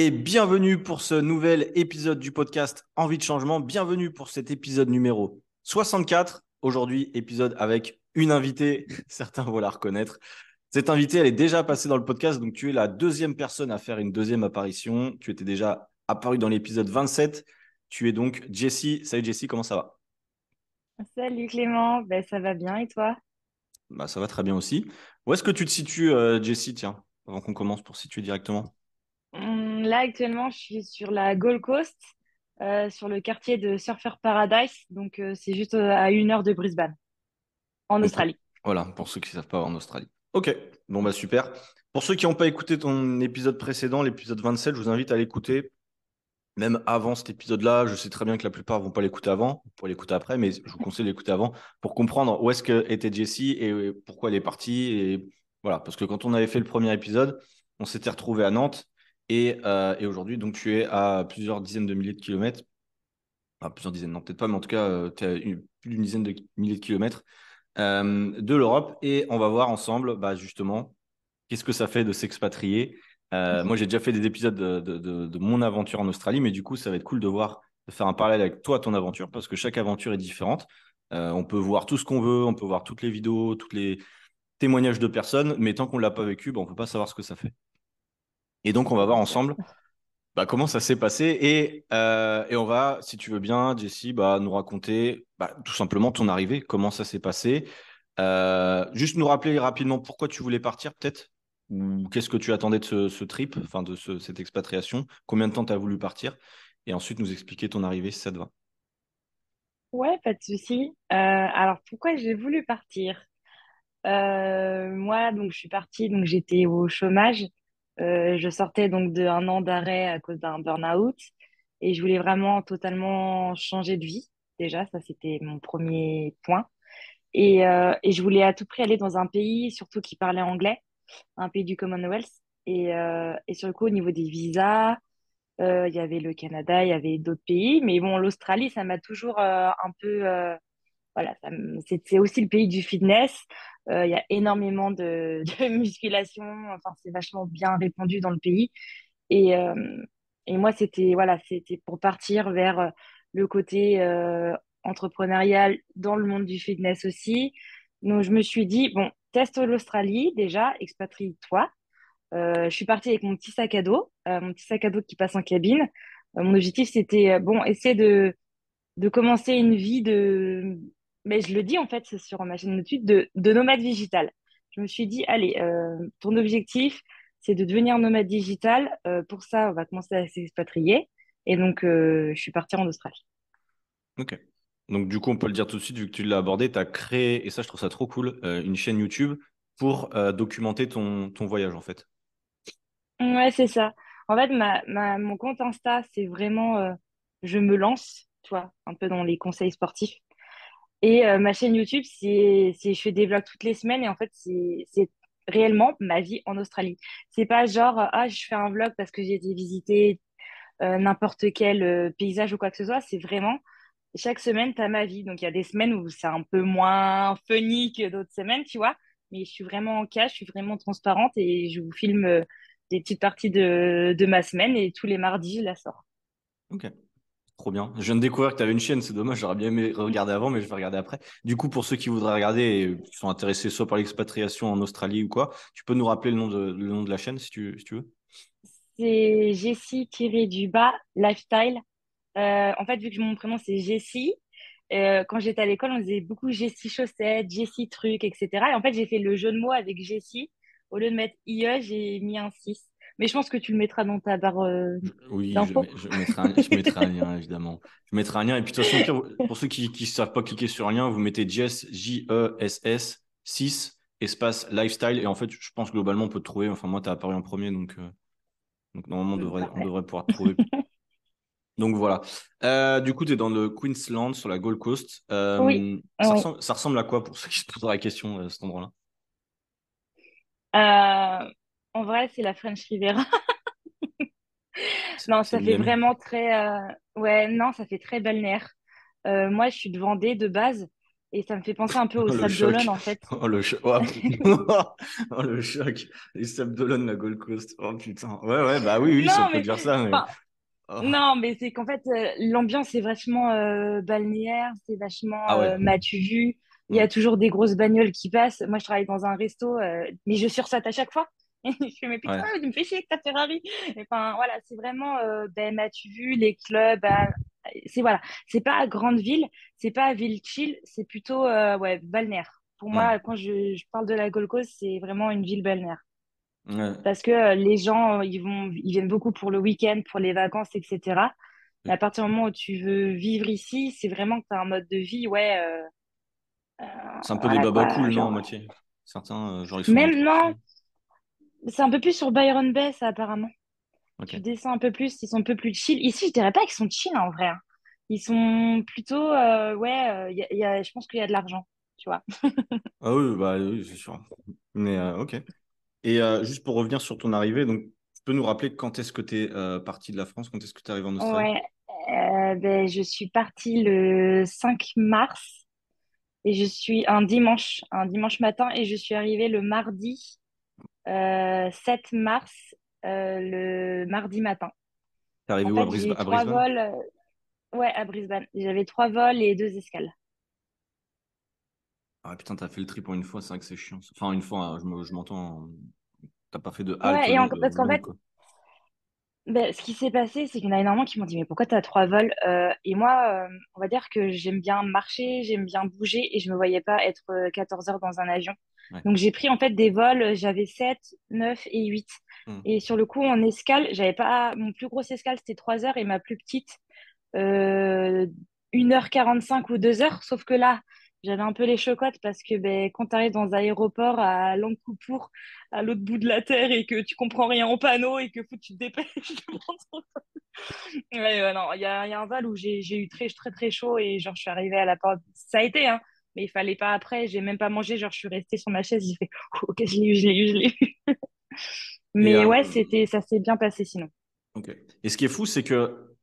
Et bienvenue pour ce nouvel épisode du podcast Envie de changement. Bienvenue pour cet épisode numéro 64. Aujourd'hui, épisode avec une invitée, certains vont la reconnaître. Cette invitée, elle est déjà passée dans le podcast, donc tu es la deuxième personne à faire une deuxième apparition. Tu étais déjà apparu dans l'épisode 27. Tu es donc Jessie. Salut Jessie, comment ça va? Salut Clément, ben, ça va bien et toi? bah, Ça va très bien aussi. Où est-ce que tu te situes, euh, Jessie, tiens, avant qu'on commence pour situer directement Là actuellement je suis sur la Gold Coast, euh, sur le quartier de Surfer Paradise, donc euh, c'est juste euh, à une heure de Brisbane, en Australie. voilà, pour ceux qui ne savent pas, en Australie. Ok, bon bah super. Pour ceux qui n'ont pas écouté ton épisode précédent, l'épisode 27, je vous invite à l'écouter. Même avant cet épisode-là, je sais très bien que la plupart vont pas l'écouter avant, pour l'écouter après, mais je vous conseille d'écouter avant pour comprendre où est-ce que était Jessie et pourquoi elle est partie. Et voilà, parce que quand on avait fait le premier épisode, on s'était retrouvé à Nantes et, euh, et aujourd'hui, donc tu es à plusieurs dizaines de milliers de kilomètres, enfin plusieurs dizaines, non peut-être pas, mais en tout cas, tu es à une- plus d'une dizaine de milliers de kilomètres euh, de l'Europe et on va voir ensemble, bah, justement, qu'est-ce que ça fait de s'expatrier. Euh, moi, j'ai déjà fait des épisodes de, de- de- de mon aventure en Australie, mais du coup, ça va être cool de voir, de faire un parallèle avec toi, ton aventure, parce que chaque aventure est différente. Euh, on peut voir tout ce qu'on veut, on peut voir toutes les vidéos, tous les témoignages de personnes, mais tant qu'on ne l'a pas vécu, bah, on ne peut pas savoir ce que ça fait. Et donc, on va voir ensemble bah, comment ça s'est passé et, euh, et on va, si tu veux bien, Jessie, bah, nous raconter bah, tout simplement ton arrivée, comment ça s'est passé. Euh, juste nous rappeler rapidement pourquoi tu voulais partir, peut-être, ou qu'est-ce que tu attendais de ce, trip, enfin de ce- cette expatriation, combien de temps tu as voulu partir, et ensuite nous expliquer ton arrivée si ça te va. Ouais, pas de souci. Euh, alors pourquoi j'ai voulu partir? Moi donc je suis partie, donc j'étais au chômage. Euh, je sortais donc d'un an d'arrêt à cause d'un burn-out et je voulais vraiment totalement changer de vie. Déjà, ça c'était mon premier point. Et, euh, et je voulais à tout prix aller dans un pays, surtout qui parlait anglais, un pays du Commonwealth. Et, euh, et sur le coup, au niveau des visas, il y avait le Canada, il y avait d'autres pays. Mais bon, l'Australie, ça m'a toujours un peu... voilà, c'est aussi le pays du fitness. Euh, Il y a énormément de, musculation. Enfin, c'est vachement bien répandu dans le pays. Et, euh, et moi, c'était voilà, pour partir vers euh, le côté entrepreneurial dans le monde du fitness aussi. Donc, je me suis dit, bon, teste l'Australie déjà, expatrie-toi. Je suis partie avec mon petit sac à dos, mon petit sac à dos qui passe en cabine. Mon objectif, c'était, bon, essayer de, de commencer une vie de... Mais je le dis en fait c'est sur ma chaîne YouTube, de, de nomade digital. Je me suis dit, allez, euh, ton objectif, c'est de devenir nomade digital. Euh, pour ça, on va commencer à s'expatrier. Et donc, euh, je suis partie en Australie. Ok. Donc du coup, on peut le dire tout de suite, vu que tu l'as abordé, tu as créé, et ça je trouve ça trop cool, une chaîne YouTube pour documenter ton, ton voyage en fait. Ouais, c'est ça. En fait, ma, ma, mon compte Insta, c'est vraiment, je me lance, tu vois, un peu dans les conseils sportifs. Et euh, ma chaîne YouTube, c'est, je fais des vlogs toutes les semaines et en fait, c'est, réellement ma vie en Australie. C'est pas genre, euh, ah, je fais un vlog parce que j'ai été visiter euh, n'importe quel paysage ou quoi que ce soit. C'est vraiment, chaque semaine, tu as ma vie. Donc, il y a des semaines où c'est un peu moins funny que d'autres semaines, tu vois. Mais je suis vraiment en cash, je suis vraiment transparente et je vous filme des petites parties de, de ma semaine et tous les mardis, je la sors. Ok. Trop bien. Je viens de découvrir que tu avais une chaîne, c'est dommage, j'aurais bien aimé regarder avant, mais je vais regarder après. Du coup, pour ceux qui voudraient regarder et qui sont intéressés soit par l'expatriation en Australie ou quoi, tu peux nous rappeler le nom de, le nom de la chaîne si tu, si tu veux? C'est Jessie-du-bas lifestyle. Euh, en fait, vu que mon prénom c'est Jessie, euh, quand j'étais à l'école, on disait beaucoup Jessie chaussettes, Jessie truc, etc. Et en fait, j'ai fait le jeu de mots avec Jessie. Au lieu de mettre IE, j'ai mis un 6. Mais je pense que tu le mettras dans ta barre euh, oui, je, mettrai un, je mettrai un lien, évidemment. Je mettrai un lien. Et puis, de toute façon, pour ceux qui ne savent pas cliquer sur un lien, vous mettez Jess, J-E-S-S, 6, espace lifestyle. Et en fait, je pense globalement, on peut te trouver. Enfin, moi, tu as apparu en premier, donc, euh, donc normalement, on devrait, on Parfait. devrait pouvoir te trouver. Donc voilà. Euh, du coup, tu es dans le Queensland, sur la Gold Coast. Oui, ça oui. ressemble, ça ressemble à quoi pour ceux qui se poseraient la question, euh, cet endroit-là? En vrai, c'est la French Riviera. C'est Non, ça fait vraiment très... euh, Ouais, non, ça fait très balnéaire. Euh, moi, je suis de Vendée de base. Et ça me fait penser un peu au Sable d'Olonne, en fait. Oh le, choc. oh, le choc. Les Sable d'Olonne, la Gold Coast. Oh putain. Ouais, ouais, bah oui, oui, ça peut dire ça. Mais... Oh. Non, mais c'est qu'en fait, euh, l'ambiance est vachement euh, balnéaire, c'est vachement ah euh, m'as-tu vu. Il y a toujours des grosses bagnoles qui passent. Moi, je travaille dans un resto, mais je sursaute à chaque fois. Je fais, mais putain, tu me fais chier avec ta Ferrari. Enfin, voilà, c'est vraiment, ben, m'as-tu vu, les clubs. Ben, c'est voilà, c'est pas grande ville, c'est pas ville chill, c'est plutôt ouais, balnéaire. Pour moi, quand je, je, parle de la Gold Coast, c'est vraiment une ville balnéaire. Parce que euh, les gens, euh, ils, vont, ils viennent beaucoup pour le week-end, pour les vacances, etc. Mais à partir du moment où tu veux vivre ici, c'est vraiment que tu as un mode de vie, ouais. Euh, c'est un peu des baba cool, non, à moitié Certains, genre, ils sont Même non, c'est un peu plus sur Byron Bay, ça, apparemment. Tu descends un peu plus, ils sont un peu plus chill. Ici, je dirais pas qu'ils sont chill, en vrai. Hein. Ils sont plutôt, ouais, y a, je pense qu'il y a de l'argent, tu vois. ah oui, bah, oui c'est sûr. Mais ok. Et euh, juste pour revenir sur ton arrivée, donc tu peux nous rappeler quand est-ce que tu es euh, parti de la France, quand est-ce que tu es arrivé en Australie? Ouais, euh, ben, je suis partie le 5 mars et je suis un dimanche, un dimanche matin et je suis arrivée le mardi 7 mars, le mardi matin. es arrivé où à, Brisbane, à Brisbane? vols, Ouais, à Brisbane. J'avais trois vols et deux escales. Ah putain, t'as fait le trip en une fois, c'est vrai que c'est chiant. Enfin, une fois, hein, je m'entends. T'as pas fait de halte. Ouais, et en, parce qu'en fait, ben, ce qui s'est passé, c'est qu'il y en a énormément qui m'ont dit, mais pourquoi tu as trois vols euh, Et moi, euh, on va dire que j'aime bien marcher, j'aime bien bouger, et je me voyais pas être 14 euh, heures dans un avion. Donc j'ai pris en fait des vols, j'avais 7, 9 et 8. Mmh. Et sur le coup, en escale, j'avais pas. Mon plus gros escale, c'était 3 heures, et ma plus petite, 1h45 ou 2 heures. Sauf que là, j'avais un peu les chocottes parce que ben, quand tu arrives dans un aéroport à Langkoupour, à l'autre bout de la terre, et que tu comprends rien au panneau et que faut tu te dépêches ouais, non, il y a, y a, un vol où j'ai eu très, très, très chaud et genre, je suis arrivée à la porte. Ça a été, hein, mais il fallait pas après. J'ai même pas mangé. Genre, je suis restée sur ma chaise. J'ai fait, ok, je l'ai eu, je l'ai eu, je l'ai eu. mais euh, ouais, c'était, ça s'est bien passé sinon. Ok. Et ce qui est fou, c'est que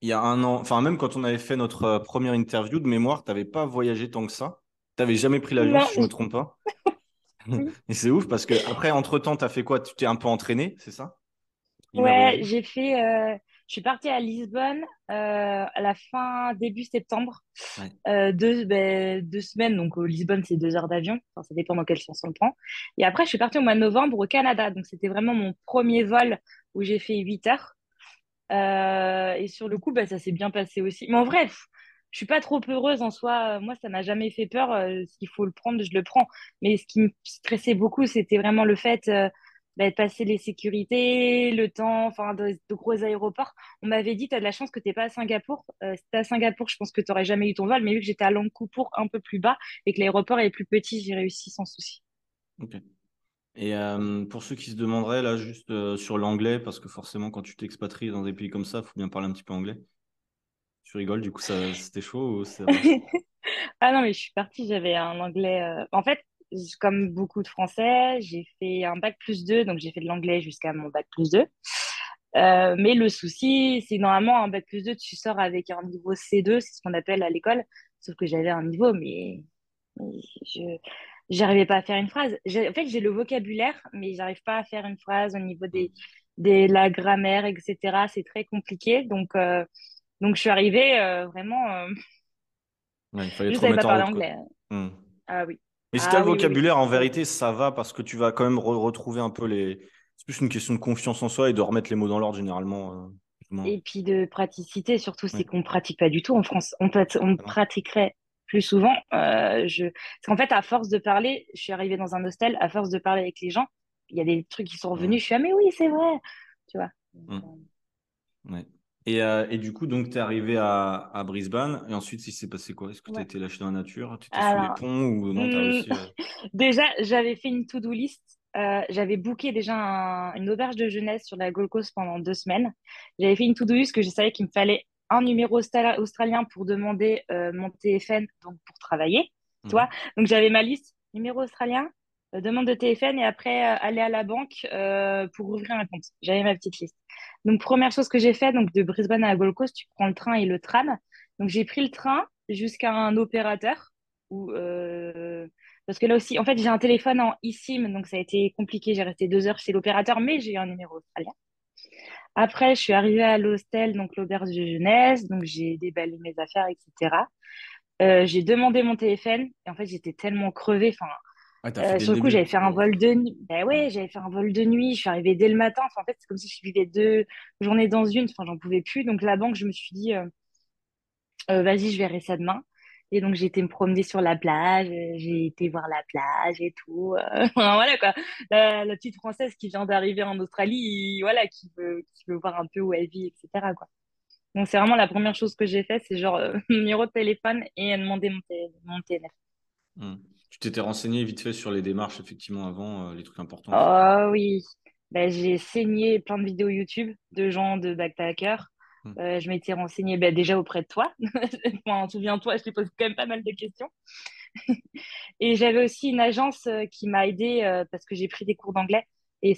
il y a un an, enfin même quand on avait fait notre euh, première interview de mémoire, tu n'avais pas voyagé tant que ça. Tu n'avais jamais pris l'avion, si je ne me trompe pas. Et c'est ouf parce que après, entre-temps, tu as fait quoi? Tu t'es un peu entraîné, c'est ça? Ouais, j'ai fait. Euh, je suis partie à Lisbonne euh, à la fin, début septembre. deux, ben, deux, semaines, donc au Lisbonne, c'est deux heures d'avion. Enfin, ça dépend dans quel sens on le prend. Et après, je suis partie au mois de novembre au Canada. Donc, c'était vraiment mon premier vol où j'ai fait 8 heures. Euh, et sur le coup, bah, ça s'est bien passé aussi. Mais en vrai, je suis pas trop heureuse en soi. Moi, ça m'a jamais fait peur. Euh, S'il faut le prendre, je le prends. Mais ce qui me stressait beaucoup, c'était vraiment le fait euh, bah, de passer les sécurités, le temps, enfin, de, gros aéroports. On m'avait dit, tu as de la chance que tu n'es pas à Singapour. Euh, si à Singapour, je pense que tu n'aurais jamais eu ton vol. Mais vu que j'étais à Langkoupour, un peu plus bas, et que l'aéroport est plus petit, j'ai réussi sans souci. Ok. Et euh, pour ceux qui se demanderaient, là, juste euh, sur l'anglais, parce que forcément, quand tu t'expatries dans des pays comme ça, il faut bien parler un petit peu anglais. Tu rigoles, du coup, c'était chaud ou Ah non, mais je suis partie, j'avais un anglais. Euh, en fait, comme beaucoup de Français, j'ai fait un bac plus 2, donc j'ai fait de l'anglais jusqu'à mon bac plus 2. mais le souci, c'est normalement un bac plus 2, tu sors avec un niveau C2, c'est ce qu'on appelle à l'école. Sauf que j'avais un niveau, mais je, j'arrivais pas à faire une phrase. En fait, j'ai le vocabulaire, mais j'arrive pas à faire une phrase au niveau des, des la grammaire, etc. C'est très compliqué. Donc, euh, donc je suis arrivée euh, vraiment. Euh... il fallait je savais pas parler anglais. Hmm. Ah oui. Mais si tu as le vocabulaire, en vérité, ça va parce que tu vas quand même retrouver un peu les. C'est plus une question de confiance en soi et de remettre les mots dans l'ordre généralement. Euh, et puis de praticité, surtout, c'est qu'on pratique pas du tout en France. On, on pratiquerait plus souvent. Euh, je... Parce qu'en fait, à force de parler, je suis arrivée dans un hostel, à force de parler avec les gens, il y a des trucs qui sont revenus, je suis ah mais oui, c'est vrai, tu vois. Mmh. Ouais. Et, euh, et, du coup, donc, tu es arrivé à, à, Brisbane. Et ensuite, il s'est passé quoi? Est-ce que tu as été lâché dans la nature? Tu étais sur les ponts ou non mmh, Déjà, j'avais fait une to-do list. Euh, j'avais booké déjà une auberge de jeunesse sur la Gold Coast pendant deux semaines. J'avais fait une to-do list que je savais qu'il me fallait un numéro australien pour demander euh, mon TFN donc pour travailler. Tu vois? Donc j'avais ma liste numéro australien, euh, demande de TFN et après euh, aller à la banque pour ouvrir un compte. J'avais ma petite liste. Donc première chose que j'ai fait donc de Brisbane à Gold Coast, tu prends le train et le tram. Donc j'ai pris le train jusqu'à un opérateur ou parce que là aussi, en fait, j'ai un téléphone en eSIM, donc ça a été compliqué. J'ai resté deux heures chez l'opérateur, mais j'ai eu un numéro australien. Après, je suis arrivée à l'hostel, donc l'auberge de jeunesse, donc j'ai déballé mes affaires, etc. Euh, j'ai demandé mon téléphone et en fait j'étais tellement crevée. Enfin, euh, sur le coup, j'avais fait un vol de nuit. Ben ouais, j'avais fait un vol de nuit. Je suis arrivée dès le matin. en fait, c'est comme si je vivais deux journées dans une. Enfin, j'en pouvais plus. Donc la banque, je me suis dit, euh, vas-y, je verrai ça demain. Et donc, j'ai été me promener sur la plage, j'ai été voir la plage et tout. voilà quoi. La, petite Française qui vient d'arriver en Australie, voilà, qui veut, qui veut voir un peu où elle vit, etc. Quoi. Donc, c'est vraiment la première chose que j'ai fait, c'est genre euh, numéro de téléphone et demander mon, mon TNF. Hmm. Tu t'étais renseigné vite fait sur les démarches, effectivement, avant, euh, les trucs importants Oh oui. Ben, j'ai saigné plein de vidéos YouTube de gens de backpackers Hmm. Euh, je m'étais renseignée bah, déjà auprès de toi. enfin, Souviens-toi, je t'ai posé quand même pas mal de questions. et j'avais aussi une agence euh, qui m'a aidée parce que j'ai pris des cours d'anglais. Et,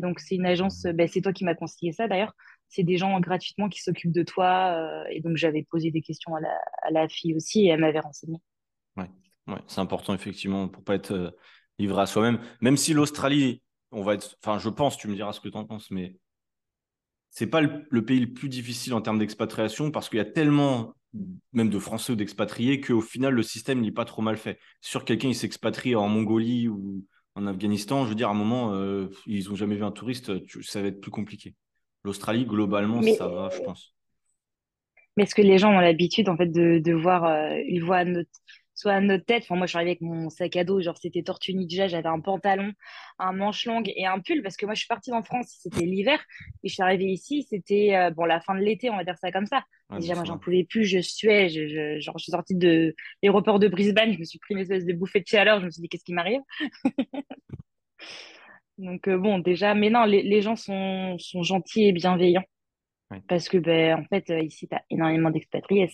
donc, c'est une agence, bah, c'est toi qui m'as conseillé ça d'ailleurs. C'est des gens gratuitement qui s'occupent de toi. et donc, j'avais posé des questions à la, à la fille aussi et elle m'avait renseigné. Ouais, ouais c'est important effectivement pour pas être livré à soi-même. Même si l'Australie, on va être, enfin, je pense, tu me diras ce que tu en penses, mais c'est pas le, pays le plus difficile en termes d'expatriation parce qu'il y a tellement même de Français ou d'expatriés qu'au final le système n'est pas trop mal fait. Sur quelqu'un il s'expatrie en Mongolie ou en Afghanistan, je veux dire à un moment euh, ils ont jamais vu un touriste, ça va être plus compliqué. L'Australie globalement ça va, je pense. Mais est-ce que les gens ont l'habitude en fait de, de voir, euh, ils voient notre, soit à notre tête. Enfin, moi, je suis arrivée avec mon sac à dos, genre c'était Tortue Ninja, j'avais un pantalon, un manche longue et un pull parce que moi, je suis partie en France, c'était l'hiver, et je suis arrivée ici, c'était euh, bon la fin de l'été, on va dire ça comme ça. déjà, moi, j'en pouvais plus, je suais, je, je, genre, je suis sortie de l'aéroport de Brisbane, je me suis pris une espèce de bouffée de chaleur, je me suis dit qu'est-ce qui m'arrive? Donc euh, bon, déjà, mais non, les, les gens sont, sont gentils et bienveillants. Parce que, ben, en fait, euh, ici, tu as énormément d'expatriés.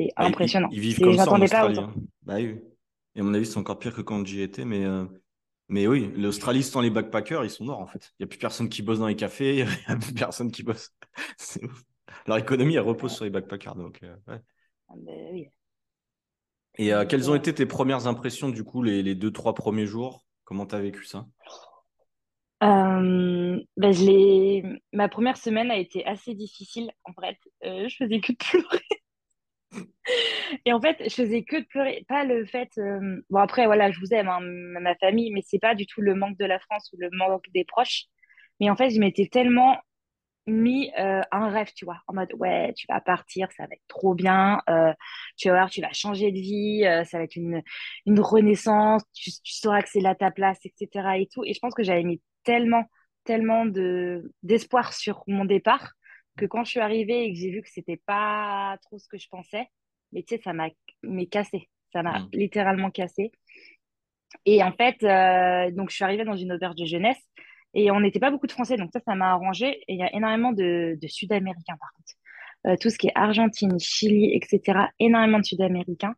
C'est c'est bah, impressionnant. Ils, vivent comme ça en Australie. Pas hein. bah, oui. Et à mon avis, c'est encore pire que quand j'y étais. Mais, euh, mais oui, l'Australie, sans les backpackers, ils sont morts en fait. Il n'y a plus personne qui bosse dans les cafés, il n'y a plus personne qui bosse. Leur économie, elle repose sur les backpackers. Donc, euh, ouais. Ah, ben Et euh, quelles ont été tes premières impressions, du coup, les, les deux, trois premiers jours? Comment tu as vécu ça? Ben, je Ma première semaine a été assez difficile, en fait. je faisais que de pleurer. Et en fait, je faisais que de pleurer. Pas le fait. Euh, bon, après, voilà, je vous aime, hein, ma famille, mais c'est pas du tout le manque de la France ou le manque des proches. Mais en fait, je m'étais tellement mis euh, un rêve, tu vois, en mode ouais, tu vas partir, ça va être trop bien, euh, tu vas changer de vie, ça va être une, une renaissance, tu, tu sauras que c'est là ta place, etc. et tout. Et je pense que j'avais mis tellement, tellement de d'espoir sur mon départ que quand je suis arrivée et que j'ai vu que c'était pas trop ce que je pensais, mais tu sais, ça m'a cassé. Ça m'a mm. littéralement cassé. Et en fait, euh, donc je suis arrivée dans une auberge de jeunesse et on n'était pas beaucoup de Français, donc ça, ça m'a arrangé. Et il y a énormément de, de Sud-Américains, par contre. Euh, tout ce qui est Argentine, Chili, etc. Énormément de Sud-Américains.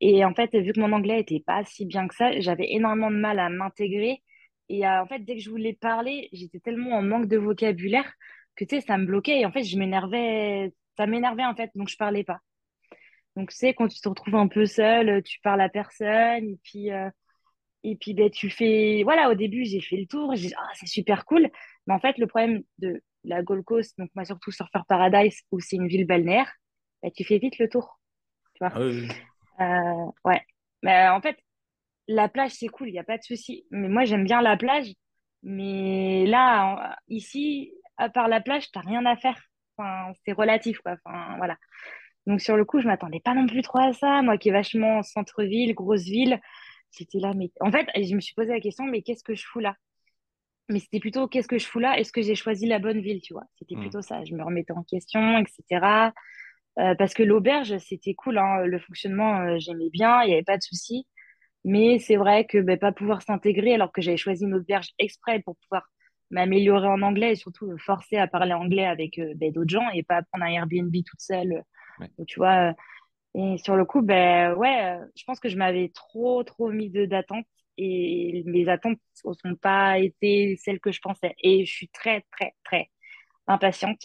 Et en fait, vu que mon anglais était pas si bien que ça, j'avais énormément de mal à m'intégrer. Et euh, en fait, dès que je voulais parler, j'étais tellement en manque de vocabulaire que tu sais, ça me bloquait. Et en fait, je m'énervais, ça m'énervait en fait, donc je parlais pas. Donc, tu sais, quand tu te retrouves un peu seul, tu parles à personne, et puis, euh, et puis ben, tu fais. Voilà, au début, j'ai fait le tour, j'ai ah, c'est super cool. Mais en fait, le problème de la Gold Coast, donc moi, surtout Surfer Paradise, où c'est une ville balnéaire, ben, tu fais vite le tour. Tu vois ah euh, ouais. Mais en fait, la plage, c'est cool, il n'y a pas de souci. Mais moi, j'aime bien la plage. Mais là, ici, à part la plage, tu n'as rien à faire. Enfin, c'est relatif, quoi. Enfin, voilà. Donc sur le coup, je m'attendais pas non plus trop à ça. Moi qui est vachement centre-ville, grosse ville, j'étais là. Mais en fait, je me suis posé la question, mais qu'est-ce que je fous là? Mais c'était plutôt qu'est-ce que je fous là? Est-ce que j'ai choisi la bonne ville, tu vois? C'était mmh. plutôt ça. Je me remettais en question, etc. Euh, parce que l'auberge, c'était cool. Hein. Le fonctionnement, euh, j'aimais bien. Il n'y avait pas de souci. Mais c'est vrai que ben, pas pouvoir s'intégrer alors que j'avais choisi une auberge exprès pour pouvoir m'améliorer en anglais et surtout me forcer à parler anglais avec euh, ben, d'autres gens et pas prendre un Airbnb toute seule tu vois, et sur le coup, ben ouais, je pense que je m'avais trop, trop mis d'attentes et mes attentes ne sont pas été celles que je pensais. Et je suis très, très, très impatiente.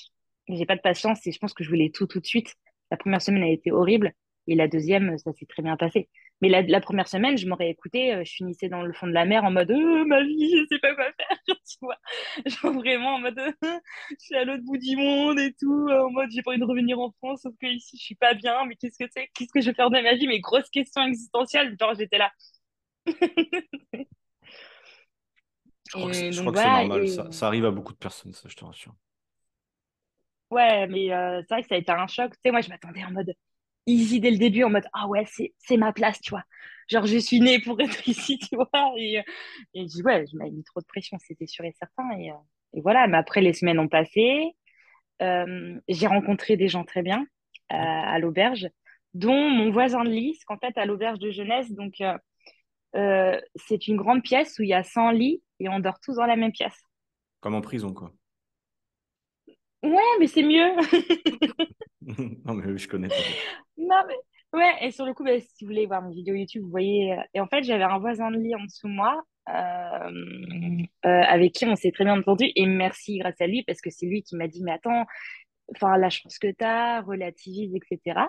J'ai pas de patience et je pense que je voulais tout, tout de suite. La première semaine a été horrible. Et la deuxième, ça s'est très bien passé. Mais la, la première semaine, je m'aurais écouté, euh, je finissais dans le fond de la mer en mode euh, ma vie, je sais pas quoi faire, tu vois. Genre vraiment en mode euh, je suis à l'autre bout du monde et tout, en mode j'ai pas envie de revenir en France, sauf que ici je suis pas bien, mais qu'est-ce que c'est, qu'est-ce que je vais faire de ma vie, mes grosses questions existentielles, genre j'étais là. Je crois que c'est normal, ça, ça, arrive à beaucoup de personnes, ça, je te rassure. Ouais, mais c'est vrai que ça a été un choc. Tu sais, moi, je m'attendais en mode easy dès le début, en mode ah ouais, c'est ma place, tu vois. Genre, je suis née pour être ici, tu vois. Et, et je dis, ouais, je m'avais mis trop de pression, c'était sûr et certain. Et, et, voilà, mais après, les semaines ont passé. Euh, j'ai rencontré des gens très bien à l'auberge, dont mon voisin de lit, qu'en fait, à l'auberge de jeunesse, donc euh, euh, c'est une grande pièce où il y a 100 lits et on dort tous dans la même pièce. Comme en prison, quoi. Ouais, mais c'est mieux. non, mais je connais. non, mais ouais, et sur le coup, bah, si vous voulez voir mes vidéos YouTube, vous voyez. Euh, et en fait, j'avais un voisin de lit en dessous de moi euh, euh, avec qui on s'est très bien entendu. Et merci grâce à lui, parce que c'est lui qui m'a dit Mais attends, enfin, la chance que tu as, relativise, etc.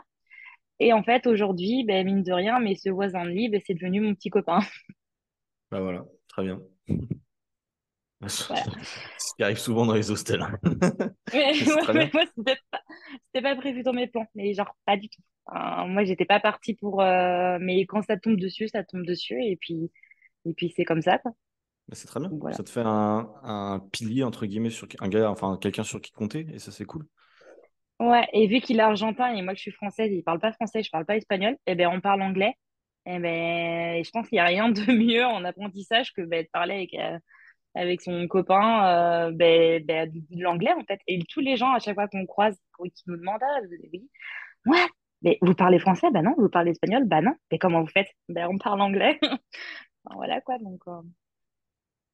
Et en fait, aujourd'hui, ben, mine de rien, mais ce voisin de lit, ben, c'est devenu mon petit copain. Bah voilà, très bien. Ce qui arrive souvent dans les hostels. Mais, moi, c'était pas, pas, prévu dans mes plans, mais genre pas du tout. moi, j'étais pas partie pour. Euh, mais quand ça tombe dessus, ça tombe dessus, et puis, et puis c'est comme ça. Bah, c'est très bien. Ça te fait un, un, pilier entre guillemets sur un gars, enfin quelqu'un sur qui compter, et ça c'est cool. Ouais, et vu qu'il est argentin et moi que je suis française, il parle pas français, je parle pas espagnol, et eh ben on parle anglais. Et eh ben je pense qu'il y a rien de mieux en apprentissage que ben, de parler avec. Euh, avec son copain euh, ben, ben, de l'anglais en fait. Et tous les gens, à chaque fois qu'on croise, qui nous demandent ah, ouais, mais vous parlez français? Ben non. Vous parlez espagnol? Ben non. Mais comment vous faites? Ben on parle anglais. voilà quoi. Donc. Euh...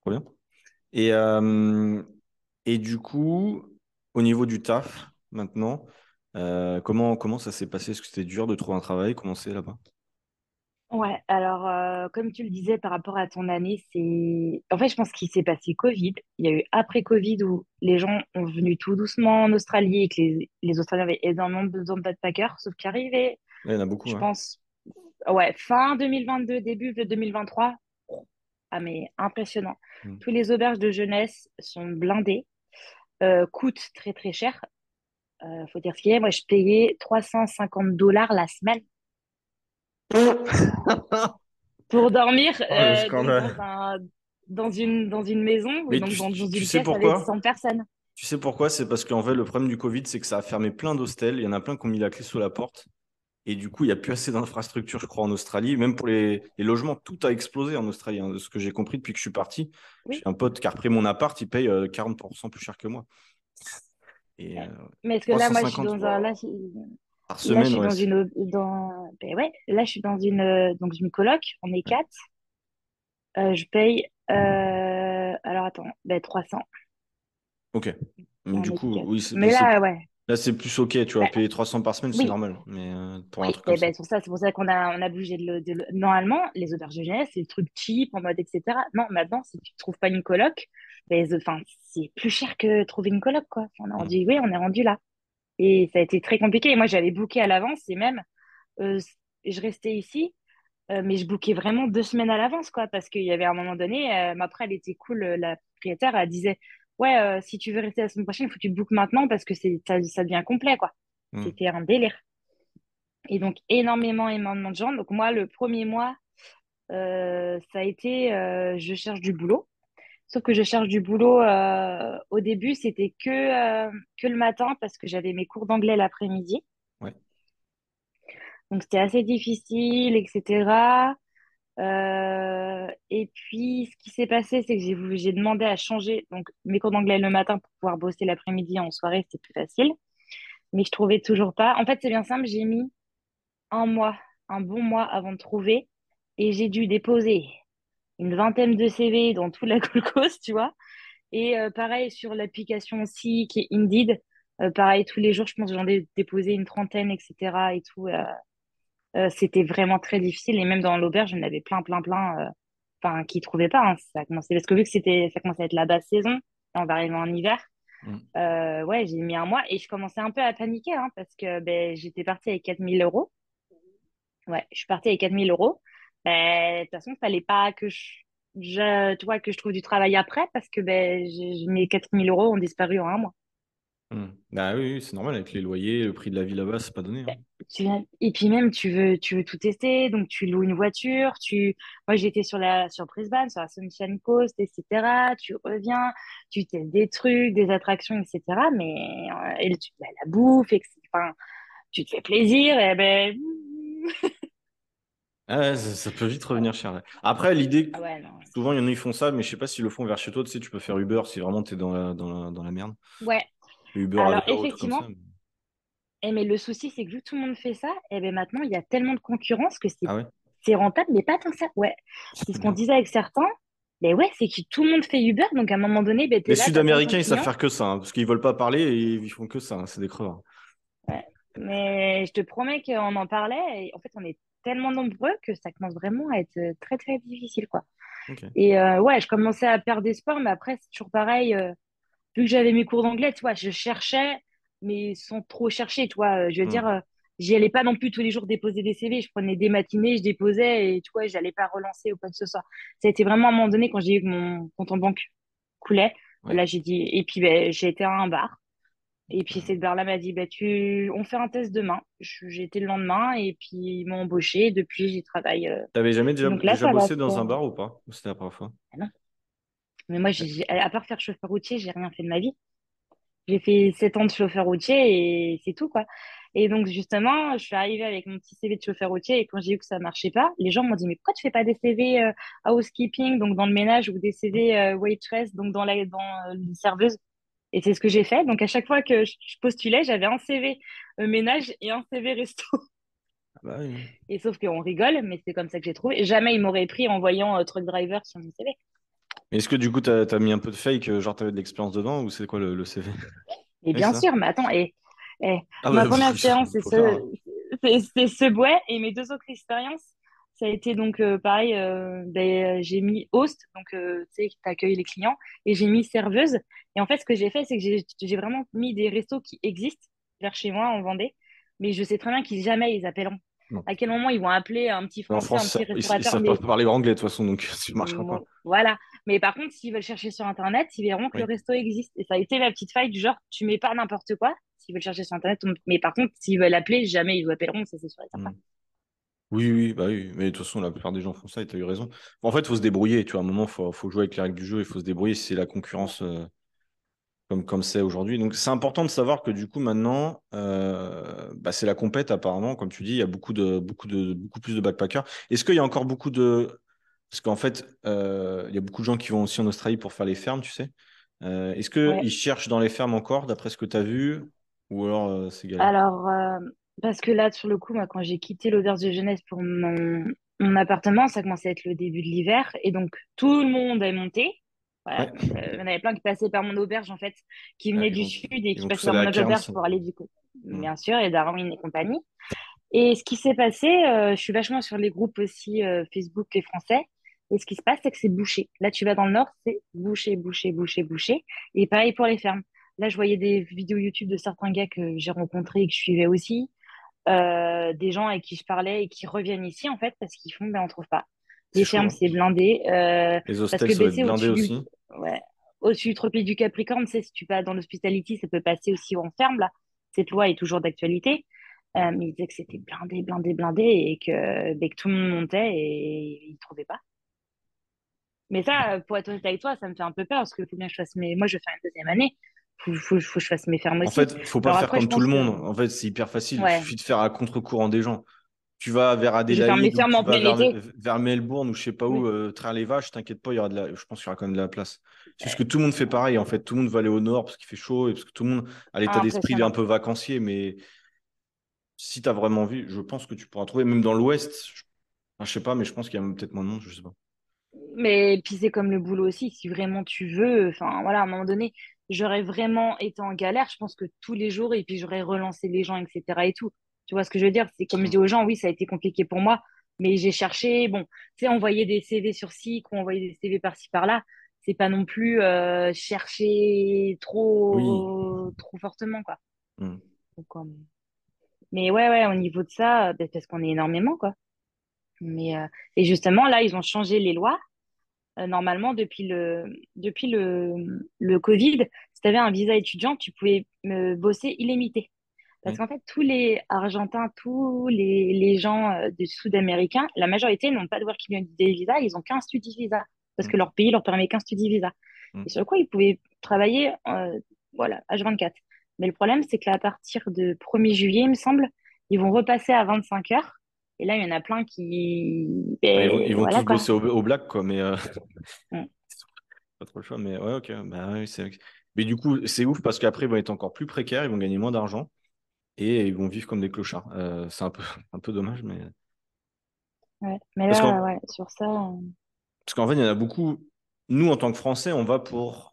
Trop bien. Et, euh, et du coup, au niveau du taf maintenant, comment, comment ça s'est passé? Est-ce que c'était dur de trouver un travail? Comment c'est là-bas? Ouais, alors euh, comme tu le disais par rapport à ton année, c'est en fait je pense qu'il s'est passé Covid. Il y a eu après Covid où les gens ont venu tout doucement en Australie et que les, les Australiens avaient énormément besoin de backpackers, sauf qu'arrivé, il y en a beaucoup. je pense, ouais, fin 2022, début de 2023, ah mais impressionnant. Hmm. Tous les auberges de jeunesse sont blindées, euh, coûtent très très cher. Euh, faut dire ce qu'il y a. Moi, je payais 350 dollars la semaine pour dormir oh, euh, dans, une, dans une maison ou donc dans, une pièce avec 100 personnes. Tu sais pourquoi? C'est parce qu'en fait, le problème du Covid, c'est que ça a fermé plein d'hostels. Il y en a plein qui ont mis la clé sous la porte. Et du coup, il n'y a plus assez d'infrastructures, je crois, en Australie. Même pour les, logements, tout a explosé en Australie. Hein, de ce que j'ai compris depuis que je suis parti. J'ai un pote qui a repris mon appart, il paye 40% euh, plus cher que moi. Et, euh, Mais est-ce que là, moi, je suis dans un. Là, par semaine, là, je suis dans une. Dans... Ben ouais, là, je suis dans une, donc, une coloc. On est quatre. Euh, je paye. Euh... Alors, attends, ben, 300. Ok. du coup, oui. Mais là, ouais. Là, c'est plus ok, tu vas payer 300 par semaine, c'est normal. Mais euh, pour un truc comme ben, ça. C'est pour ça, qu'on a, on a bougé de, le, Normalement, les auberges de jeunesse, c'est le truc cheap, en mode, etc. Non, maintenant, si tu ne trouves pas une coloc, ben, c'est plus cher que trouver une coloc, quoi. On a rendu, oui, on est rendu là. Et ça a été très compliqué. Et moi, j'avais booké à l'avance et même, euh, je restais ici, euh, mais je bookais vraiment deux semaines à l'avance, quoi, parce qu'il y avait un moment donné, mais après, elle était cool, la propriétaire, elle disait, ouais, euh, si tu veux rester la semaine prochaine, il faut que tu bookes maintenant parce que c'est, ça, ça devient complet, quoi. Hmm. C'était un délire. Et donc, énormément, énormément de gens. Donc, moi, le premier mois, euh, ça a été, euh, je cherche du boulot. Sauf que je cherche du boulot, au début, c'était que, que le matin parce que j'avais mes cours d'anglais l'après-midi. Ouais. Donc, c'était assez difficile, etc. Euh, et puis, ce qui s'est passé, c'est que j'ai, j'ai demandé à changer donc, mes cours d'anglais le matin pour pouvoir bosser l'après-midi en soirée, c'était plus facile. Mais je trouvais toujours pas. En fait, c'est bien simple, j'ai mis un mois, un bon mois avant de trouver et j'ai dû déposer une vingtaine de CV dans toute la Gold Coast, tu vois. Et euh, pareil sur l'application aussi qui est Indeed. Euh, pareil, tous les jours, je pense que j'en ai déposé une trentaine, etc. et tout. Euh, c'était vraiment très difficile. Et même dans l'auberge, j'en avais plein, plein, plein, enfin, qui ne trouvaient pas. Hein. Ça commençait, parce que vu que c'était, ça commençait à être la basse saison, on va arriver en hiver. Mm. Ouais, j'ai mis un mois et je commençais un peu à paniquer hein, parce que ben, j'étais partie avec 4000 euros. Ouais, je suis partie avec 4000 euros. Ben, de toute façon, il fallait pas que je, je, tu vois, que je trouve du travail après parce que ben, mes 4000 euros ont disparu en un mois. Bah oui, oui, c'est normal avec les loyers, le prix de la vie là-bas, c'est pas donné. Ben, hein. viens- Et puis même, tu veux, tu veux tout tester, donc tu loues une voiture. Tu... Moi, j'étais sur la, sur Brisbane, sur la Sunshine Coast, etc. Tu reviens, tu testes des trucs, des attractions, etc. Mais euh, et tu, ben, la bouffe, etc. Enfin, tu te fais plaisir, et ben... Ah ouais, ça, ça peut vite revenir cher. Après, l'idée, que- Ah ouais, souvent il y en a qui font ça, mais je sais pas s'ils le font vers chez toi. Tu sais, tu peux faire Uber si vraiment tu es dans la, dans la, dans la merde. Ouais, Uber à alors comme effectivement, ça. Eh, mais le souci, c'est que vu que tout le monde fait ça, eh ben maintenant, il y a tellement de concurrence que c'est Ah ouais? rentable, mais pas tant que ça. Ouais, c'est ce qu'on disait avec certains. Mais ouais, c'est que tout le monde fait Uber, donc à un moment donné, ben, Les Sud-Américains, ils savent faire que ça, hein, parce qu'ils veulent pas parler et ils font que ça. hein, c'est des crevards. Ouais. Mais je te promets qu'on en parlait, et en fait, on est tellement nombreux que ça commence vraiment à être euh, très, très difficile, quoi. Et euh, ouais, je commençais à perdre espoir, mais après, c'est toujours pareil. euh, vu que j'avais mes cours d'anglais, tu vois, je cherchais, mais sans trop chercher, tu vois. Euh, Je veux Hmm. dire, j'y allais pas non plus tous les jours déposer des CV. Je prenais des matinées, je déposais et tu vois, j'allais pas relancer ou quoi que ce soit. Ça a été vraiment à un moment donné quand j'ai vu que mon compte en banque coulait. Ouais. Là, j'ai dit, et puis ben, j'ai été à un bar. Et puis cette bar-là m'a dit, bah, tu... on fait un test demain. Été le lendemain et puis ils m'ont embauché. Depuis, j'y travaille. euh. T'avais jamais déjà, là, déjà bossé dans un bar ou pas? Ou c'était la première fois? Ah non. Mais moi, à part faire chauffeur routier, j'ai rien fait de ma vie. J'ai fait sept ans de chauffeur routier et c'est tout, quoi. Et donc, justement, je suis arrivée avec mon petit CV de chauffeur routier et quand j'ai vu que ça marchait pas, les gens m'ont dit, mais pourquoi tu fais pas des CV euh, housekeeping, donc dans le ménage, ou des CV euh, waitress, donc dans la, dans euh, les serveuses? Et c'est ce que j'ai fait. Donc, à chaque fois que je postulais, j'avais un CV euh, ménage et un CV resto. Ah bah oui. Et sauf qu'on rigole, mais c'est comme ça que j'ai trouvé. Jamais ils m'auraient pris en voyant euh, truck driver sur mon CV. Mais est-ce que du coup, t'as, t'as mis un peu de fake, euh, genre t'avais de l'expérience dedans, ou c'est quoi le, le CV? Et bien sûr, mais attends, et, et Ah ma bah, première expérience, c'est faut faire. ce, Subway, et mes deux autres expériences, ça a été donc euh, pareil, euh, ben, euh, j'ai mis host, donc tu sais, qui t'accueille les clients, et j'ai mis serveuse. Et en fait, ce que j'ai fait, c'est que j'ai vraiment mis des restos qui existent vers chez moi en Vendée, mais je sais très bien qu'ils jamais ils appelleront. Non. À quel moment ils vont appeler un petit en Français, un petit ils, ils restaurateur, savent pas mais parler anglais de toute façon, donc ça marchera pas. Mm, Voilà. Mais par contre, s'ils veulent chercher sur Internet, ils verront que Oui. le resto existe. Et ça a été la petite faille du genre, tu mets pas n'importe quoi. S'ils veulent chercher sur Internet, on- mais par contre, s'ils veulent appeler, jamais ils vous appelleront, ça c'est sûr et certain. Hmm. Oui, oui, bah oui. Mais de toute façon, la plupart des gens font ça et tu as eu raison. En fait, il faut se débrouiller. Tu vois, à un moment, il faut, faut jouer avec les règles du jeu. Il faut se débrouiller si c'est la concurrence euh, comme comme c'est aujourd'hui. Donc, c'est important de savoir que du coup, maintenant, euh, bah, c'est la compète apparemment. Comme tu dis, il y a beaucoup, de, beaucoup, de, beaucoup plus de backpackers. Est-ce qu'il y a encore beaucoup de. Parce qu'en fait, euh, il y a beaucoup de gens qui vont aussi en Australie pour faire les fermes, tu sais. Est-ce qu'ils Ouais. cherchent dans les fermes encore, d'après ce que tu as vu Ou alors c'est galère? Alors, parce que là, sur le coup, moi, quand j'ai quitté l'auberge de jeunesse pour mon, mon appartement, ça commençait à être le début de l'hiver. Et donc, tout le monde est monté. Voilà, Ouais. donc, euh, il y en avait plein qui passaient par mon auberge, en fait, qui venaient du sud et qui passaient par mon auberge pour aller du coup, Hmm. bien sûr, et Darwin et compagnie. Et ce qui s'est passé, euh, je suis vachement sur les groupes aussi euh, Facebook et français. Et ce qui se passe, c'est que c'est bouché. Là, tu vas dans le nord, c'est bouché, bouché, bouché, bouché. Et pareil pour les fermes. Là, je voyais des vidéos YouTube de certains gars que j'ai rencontrés et que je suivais aussi. Euh, des gens avec qui je parlais et qui reviennent ici, en fait, parce qu'ils font, ben, on trouve pas. C'est Les fermes, c'est blindé. Euh, Les parce hostels, que baisser blindé aussi. ouais, au-dessus du tropique du Capricorne, tu sais, si tu vas dans l'hospitality, ça peut passer aussi en ferme, là. Cette loi est toujours d'actualité. Euh, mais il disait que c'était blindé, blindé, blindé et que, ben, que tout le monde montait et ils trouvaient pas. Mais ça, pour être honnête avec toi, ça me fait un peu peur parce que faut bien que je fasse mes. Moi, je vais faire une deuxième année. Faut, faut, faut que je fasse mes fermes En aussi. fait, faut pas Alors faire après, comme tout le que. monde. En fait, c'est hyper facile. Il suffit de faire à contre-courant des gens. Tu vas vers Adélaïde tu en vas vers, Melbourne ou je sais pas où, Oui. euh, traire les vaches, t'inquiète pas, il y aura de la... je pense qu'il y aura quand même de la place. C'est juste que tout le monde fait pareil. En fait, tout le monde va aller au nord parce qu'il fait chaud et parce que tout le monde a l'état d'esprit il est un peu vacancier. Mais si tu as vraiment envie, je pense que tu pourras trouver. Même dans l'ouest, je... enfin, je sais pas, mais je pense qu'il y a peut-être moins de monde, je sais pas. Mais puis c'est comme le boulot aussi. Si vraiment tu veux, enfin voilà, à un moment donné, j'aurais vraiment été en galère. Je pense que tous les jours, et puis j'aurais relancé les gens, etc. et tout. Tu vois ce que je veux dire? C'est comme je dis aux gens, oui, ça a été compliqué pour moi, mais j'ai cherché. Bon, tu sais, envoyer des CV sur SIC ou envoyer des CV par-ci par-là, c'est pas non plus euh, chercher Oui. trop, trop fortement, quoi. Donc, euh, Mais ouais, ouais, au niveau de ça, ben, parce qu'on est énormément, quoi. Mais, euh, et justement, là, ils ont changé les lois. Euh, normalement, depuis le, depuis le, le Covid, si tu avais un visa étudiant, tu pouvais bosser illimité. Parce Oui, qu'en fait, tous les Argentins, tous les, les gens euh, du Sud-Américain, la majorité n'ont pas de working holiday visa, ils ont qu'un study visa. Parce que leur pays leur permet qu'un study visa. Mm. Et sur quoi ils pouvaient travailler, euh, voilà, H24. Mais le problème, c'est qu'à partir de 1er juillet, il me semble, ils vont repasser à 25 heures. Et là, il y en a plein qui, Bah, ils vont, ils ben, vont voilà tous quoi. bosser au, au black, quoi, mais euh, Mm. pas trop le choix. Mais ouais, ok. Bah, Mais du coup, c'est ouf parce qu'après, ils vont être encore plus précaires, ils vont gagner moins d'argent et ils vont vivre comme des clochards. Euh, c'est un peu, un peu dommage, mais. Ouais. Mais là, ouais, sur ça, euh, parce qu'en fait, il y en a beaucoup. Nous, en tant que Français, on va pour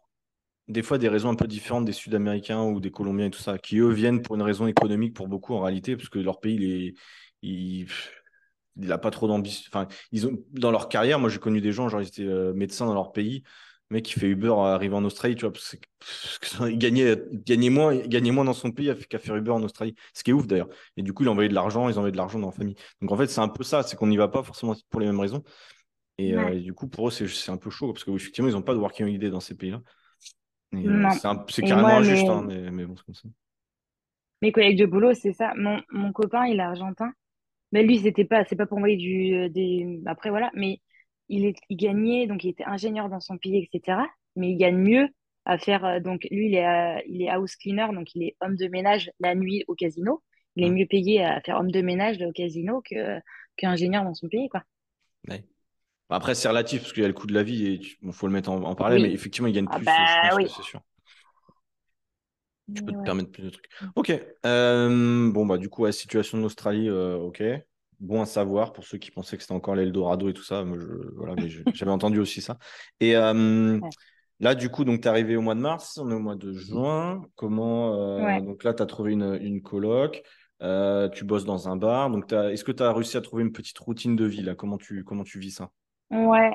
des fois des raisons un peu différentes des Sud-Américains ou des Colombiens et tout ça, qui eux viennent pour une raison économique pour beaucoup en réalité, parce que leur pays, il est- il, il a pas trop d'ambition. Enfin, ils ont dans leur carrière, moi j'ai connu des gens, genre ils étaient euh, médecins dans leur pays, le mec qui fait Uber arrivé en Australie, tu vois, parce que, parce que il gagnait, il gagnait moins, il gagnait moins dans son pays qu'à faire Uber en Australie, ce qui est ouf d'ailleurs. Et du coup, il envoyait de l'argent, ils envoyaient de l'argent dans la famille. Donc en fait, c'est un peu ça, c'est qu'on n'y va pas forcément pour les mêmes raisons. Et, euh, et du coup, pour eux, c'est un peu chaud, parce qu'effectivement, ils n'ont pas de working holiday dans ces pays-là. Euh, c'est carrément moi, injuste, hein, mais, mais bon, c'est comme ça. mes collègues de boulot, c'est ça. Mon, mon copain, il est argentin. Mais lui, c'était pas, c'est pas pour envoyer du, euh, des, après voilà. Mais il est, il gagnait, donc il était ingénieur dans son pays, etc. Mais il gagne mieux à faire, euh, donc lui, il est, euh, il est house cleaner, donc il est homme de ménage la nuit au casino. Il est mieux payé à faire homme de ménage au casino que, qu'ingénieur dans son pays, quoi. ouais. Après, c'est relatif, parce qu'il y a le coût de la vie, et il faut le mettre en, en parallèle, mais effectivement, ils gagnent Ah plus, je bah pense que c'est sûr. Tu peux te permettre plus de trucs. Ok. Euh, bon, bah, du coup, la situation de l'Australie, euh, ok. Bon à savoir pour ceux qui pensaient que c'était encore l'Eldorado et tout ça. Moi, je, voilà, mais je- j'avais entendu aussi ça. Et euh, Ouais. là, du coup, donc, tu es arrivé au mois de mars, on est au mois de juin. Comment. euh, Ouais. donc là, tu as trouvé une, une coloc. tu bosses dans un bar. Donc, t'as- est-ce que tu as réussi à trouver une petite routine de vie là? Comment tu, comment tu vis ça? Ouais.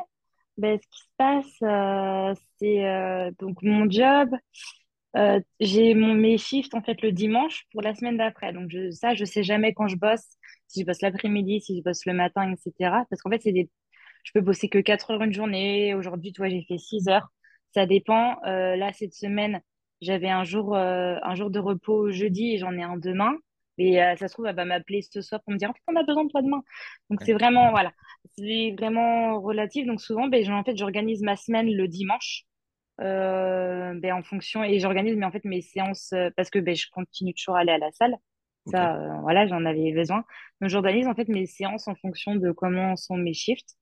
Ben, ce qui se passe, c'est donc mon job. Euh, j'ai mes shifts en fait le dimanche pour la semaine d'après. Donc je, ça, je sais jamais quand je bosse, si je bosse l'après-midi, si je bosse le matin, etc. Parce qu'en fait, c'est des, je peux bosser que 4 heures une journée. Aujourd'hui, toi, j'ai fait 6 heures. Ça dépend. Euh, là, cette semaine, j'avais un jour, euh, un jour de repos jeudi et j'en ai un demain. Et euh, ça se trouve, elle va m'appeler ce soir pour me dire, en fait, on a besoin de toi demain. Donc c'est vraiment, voilà, c'est vraiment relatif. Donc souvent, ben, en fait, j'organise ma semaine le dimanche ben, en fonction et j'organise mais en fait mes séances euh, parce que ben, je continue toujours à aller à la salle. Ça euh, voilà j'en avais besoin. Donc j'organise en fait mes séances en fonction de comment sont mes shifts.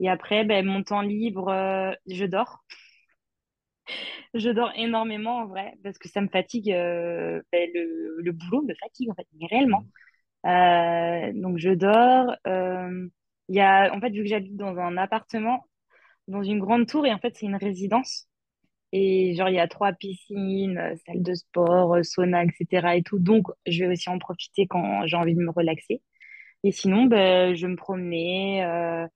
Et après ben, mon temps libre euh, je dors. Je dors énormément en vrai parce que ça me fatigue euh, ben, le, le boulot me fatigue en fait mais réellement. Euh, donc je dors euh, il y a en fait vu que j'habite dans un appartement dans une grande tour et en fait c'est une résidence Et genre, il y a trois piscines, euh, salle de sport, euh, sauna, etc. et tout. Donc, je vais aussi en profiter quand j'ai envie de me relaxer. Et sinon, ben, je me promener. euh,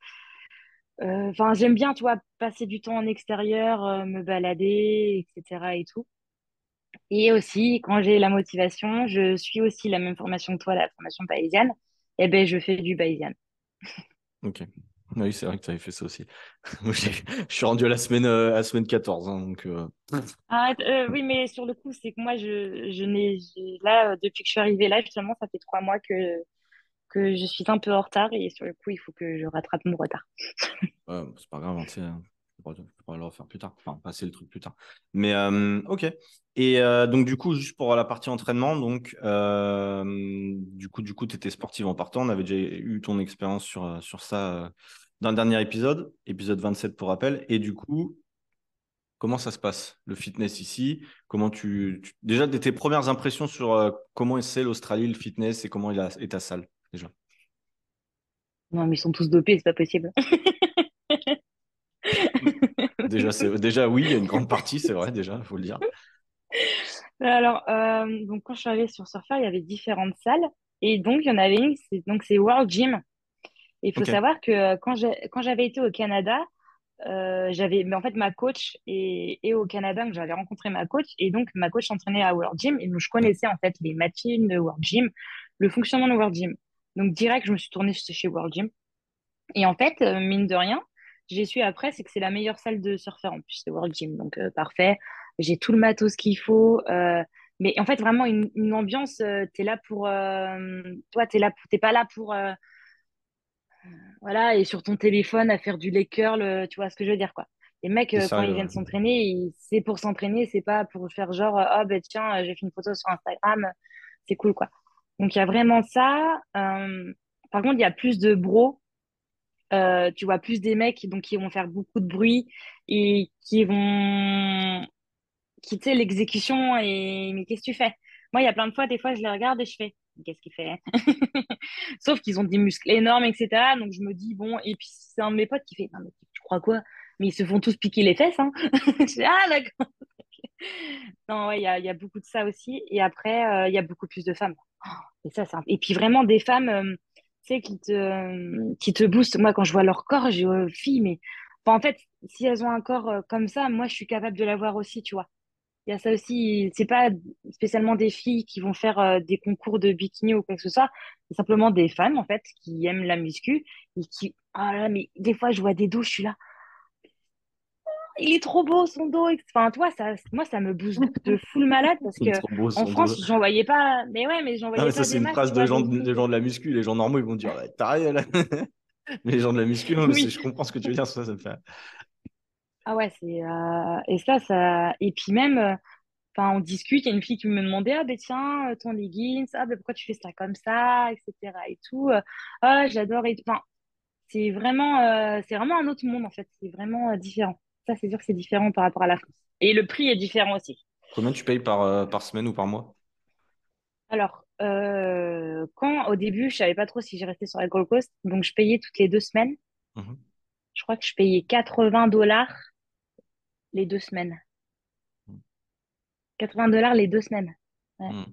Enfin, j'aime bien, tu vois, passer du temps en extérieur, me balader, etc. et tout. Et aussi, quand j'ai la motivation, je suis aussi la même formation que toi, la formation bayésienne. Et ben, je fais du bayésien. Ok. Oui, c'est vrai que tu avais fait ça aussi. Moi, je suis rendu à la semaine, euh, à la semaine 14. hein, donc, euh, Ah, euh, oui, mais sur le coup, c'est que moi, je, je n'ai, là, depuis que je suis arrivée là, justement, ça fait trois mois que que je suis un peu en retard et sur le coup, il faut que je rattrape mon retard. ouais, c'est pas grave, hein, hein, je pourrais le refaire plus tard. Enfin, passer le truc plus tard. Mais euh, ok. Et euh, donc, du coup, juste pour la partie entraînement, donc, euh, du coup, du coup, tu étais sportive en partant. On avait déjà eu ton expérience sur, sur ça dans le dernier épisode, épisode 27 pour rappel. Et du coup, comment ça se passe, le fitness ici? Comment tu, Déjà, tes premières impressions sur comment c'est l'Australie, le fitness et comment il a- est ta salle, déjà? Non, mais ils sont tous dopés, c'est pas possible. Déjà, déjà, oui, il y a une grande partie, c'est vrai, déjà, il faut le dire. Alors, euh, donc quand je suis arrivée sur Surfer, il y avait différentes salles et donc il y en avait une, c'est donc c'est World Gym. Et il faut savoir que euh, quand j'ai, quand j'avais été au Canada, euh, j'avais, mais en fait ma coach est, est au Canada, donc j'avais rencontré ma coach et donc ma coach s'entraînait à World Gym et donc je connaissais en fait les machines de World Gym. le fonctionnement de World Gym. Donc, direct, je me suis tournée chez World Gym. Et en fait, mine de rien, j'ai su après, c'est que c'est la meilleure salle de surfeur en plus, c'est World Gym. Donc, euh, parfait. J'ai tout le matos qu'il faut. Euh, mais en fait, vraiment, une, une ambiance, tu es là pour. toi, tu là, t'es pas là pour. voilà, et sur ton téléphone à faire du leg curl, tu vois ce que je veux dire, quoi. Les mecs, quand ils viennent s'entraîner, c'est pour s'entraîner, c'est pas pour faire genre, oh, ben tiens, j'ai fait une photo sur Instagram, c'est cool, quoi. Donc, il y a vraiment ça. par contre, il y a plus de bros euh, tu vois plus des mecs donc, qui vont faire beaucoup de bruit et qui vont quitter l'exécution et mais qu'est-ce que tu fais? Moi, il y a plein de fois, des fois, je les regarde et je fais qu'est-ce qu'il fait? Sauf qu'ils ont des muscles énormes, etc. Donc je me dis, bon, et puis c'est un de mes potes qui fait, tu crois quoi? Mais ils se font tous piquer les fesses. Hein je ah, d'accord. non, ouais, il y y a, beaucoup de ça aussi. Et après, euh, il y a beaucoup plus de femmes. et, ça, et puis vraiment des femmes. Euh, qui te, qui te boostent. Moi, quand je vois leur corps, je dis, filles, mais en fait, si elles ont un corps euh, comme ça, moi, je suis capable de l'avoir aussi, tu vois. Il y a ça aussi, c'est pas spécialement des filles qui vont faire euh, des concours de bikini ou quoi que ce soit, c'est simplement des femmes, en fait, qui aiment la muscu et qui, ah là, mais des fois, je vois des dos, je suis là, il est trop beau son dos. Enfin, toi, ça, moi, ça me booste de full malade parce que en France, j'en voyais pas. Mais ouais, mais j'en voyais pas. Ça, c'est une phrase de gens, de gens de la muscu. Les gens normaux, ils vont dire T'as rien là. mais les gens de la muscu, je comprends ce que tu veux dire. Ça, ça me fait. Ah ouais, c'est. Euh, et ça, ça. Et puis même. Euh, enfin, on discute, il y a une fille qui me demandait Ah, ben tiens, ton leggings, ah, ben pourquoi tu fais ça comme ça, etc. Et tout. Ah, j'adore. Et... Enfin, c'est vraiment, euh, c'est vraiment un autre monde, en fait. C'est vraiment différent. Ça, c'est sûr que c'est différent par rapport à la France. Et le prix est différent aussi. Combien tu payes par, euh, par semaine ou par mois? Alors, euh, quand au début, je savais pas trop si j'ai resté sur la Gold Coast, donc je payais toutes les deux semaines. Mhm. Je crois que je payais 80 dollars les deux semaines. 80 dollars les deux semaines. Ouais. Mhm.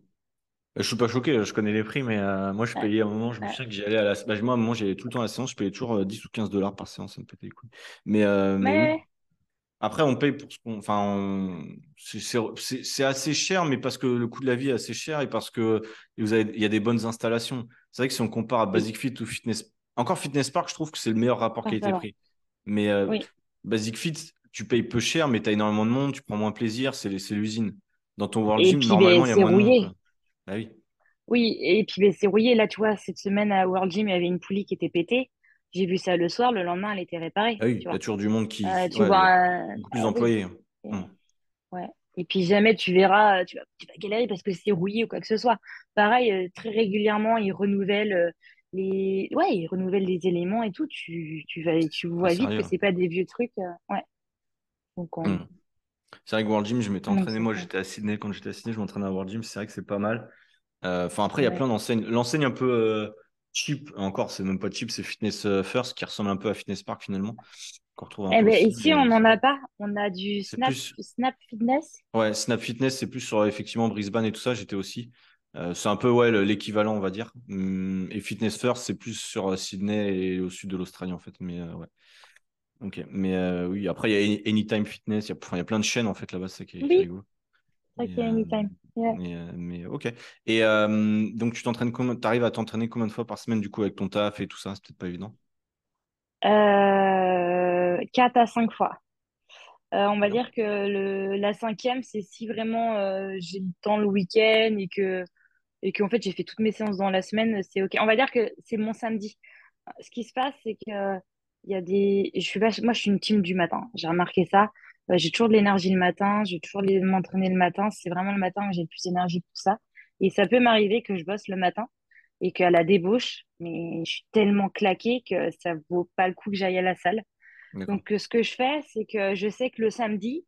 Je suis pas choqué, je connais les prix, mais euh, moi, je payais à un moment, je me souviens que j'allais à la. Bah, moi, à un moment, j'allais tout le temps à la séance, je payais toujours 10 ou 15 dollars par séance, ça me pétait les couilles. Mais, mais, après, on paye pour ce qu'on. Enfin, c'est assez cher, mais parce que le coût de la vie est assez cher et parce que vous avez... il y a des bonnes installations. C'est vrai que si on compare à Basic Fit ou Fitness. Encore Fitness Park, je trouve que c'est le meilleur rapport qui a été pris. Mais euh, Basic Fit, tu payes peu cher, mais tu as énormément de monde, tu prends moins plaisir, c'est l'usine. Dans ton World Gym, normalement, il y a moins de monde. Bah oui. Oui, et puis c'est rouillé. Là, tu vois, cette semaine à World Gym, il y avait une poulie qui était pétée. J'ai vu ça le soir, le lendemain, elle était réparée. Ah oui, il y a toujours du monde qui. Euh, tu vois, plus ah employés. Hum. Ouais. Et puis jamais tu verras, tu vas, tu vas galérer parce que c'est rouillé ou quoi que ce soit. Pareil, euh, très régulièrement, ils renouvellent euh, les, ouais, ils renouvellent les éléments et tout. Tu, tu vas, tu vois ah, vite que c'est pas des vieux trucs. ouais. Donc hum. C'est vrai que World Gym, je m'étais entraîné. Moi, j'étais à Sydney. Quand j'étais à Sydney, je m'entraînais à World Gym. C'est vrai que c'est pas mal. Enfin, après, il y a plein d'enseignes. L'enseigne un peu cheap, encore, c'est même pas cheap, c'est Fitness euh, First qui ressemble un peu à Fitness Park finalement. Eh ben, ici, on n'en a pas. On a du Snap, Snap Fitness. Ouais, Snap Fitness, c'est plus sur effectivement Brisbane et tout ça. J'étais aussi. Euh, c'est un peu ouais, l'équivalent, on va dire. Hum, et Fitness First, c'est plus sur euh, Sydney et au sud de l'Australie, en fait. Mais ouais. Ok. Mais oui, après, il y a Anytime Fitness. Il y, a plein de chaînes, en fait, là-bas. C'est qui est, oui. Ok, anytime. Euh, mais, ok. Et euh, donc, tu t'entraînes tu arrives à t'entraîner combien de fois par semaine, du coup, avec ton taf et tout ça? C'est peut-être pas évident. Euh, 4 à 5 fois. Euh, on va dire que le, la cinquième, c'est si vraiment j'ai le temps le week-end et que et qu'en fait j'ai fait toutes mes séances dans la semaine, c'est ok. On va dire que c'est mon samedi. Ce qui se passe, c'est que il y a des, je suis moi je suis une team du matin. J'ai remarqué ça j'ai toujours de l'énergie le matin, je vais toujours m'entraîner le matin. C'est vraiment le matin que j'ai le plus d'énergie pour ça. Et ça peut m'arriver que je bosse le matin et qu'à la débauche, mais je suis tellement claquée que ça vaut pas le coup que j'aille à la salle. Donc, ce que je fais, c'est que je sais que le samedi,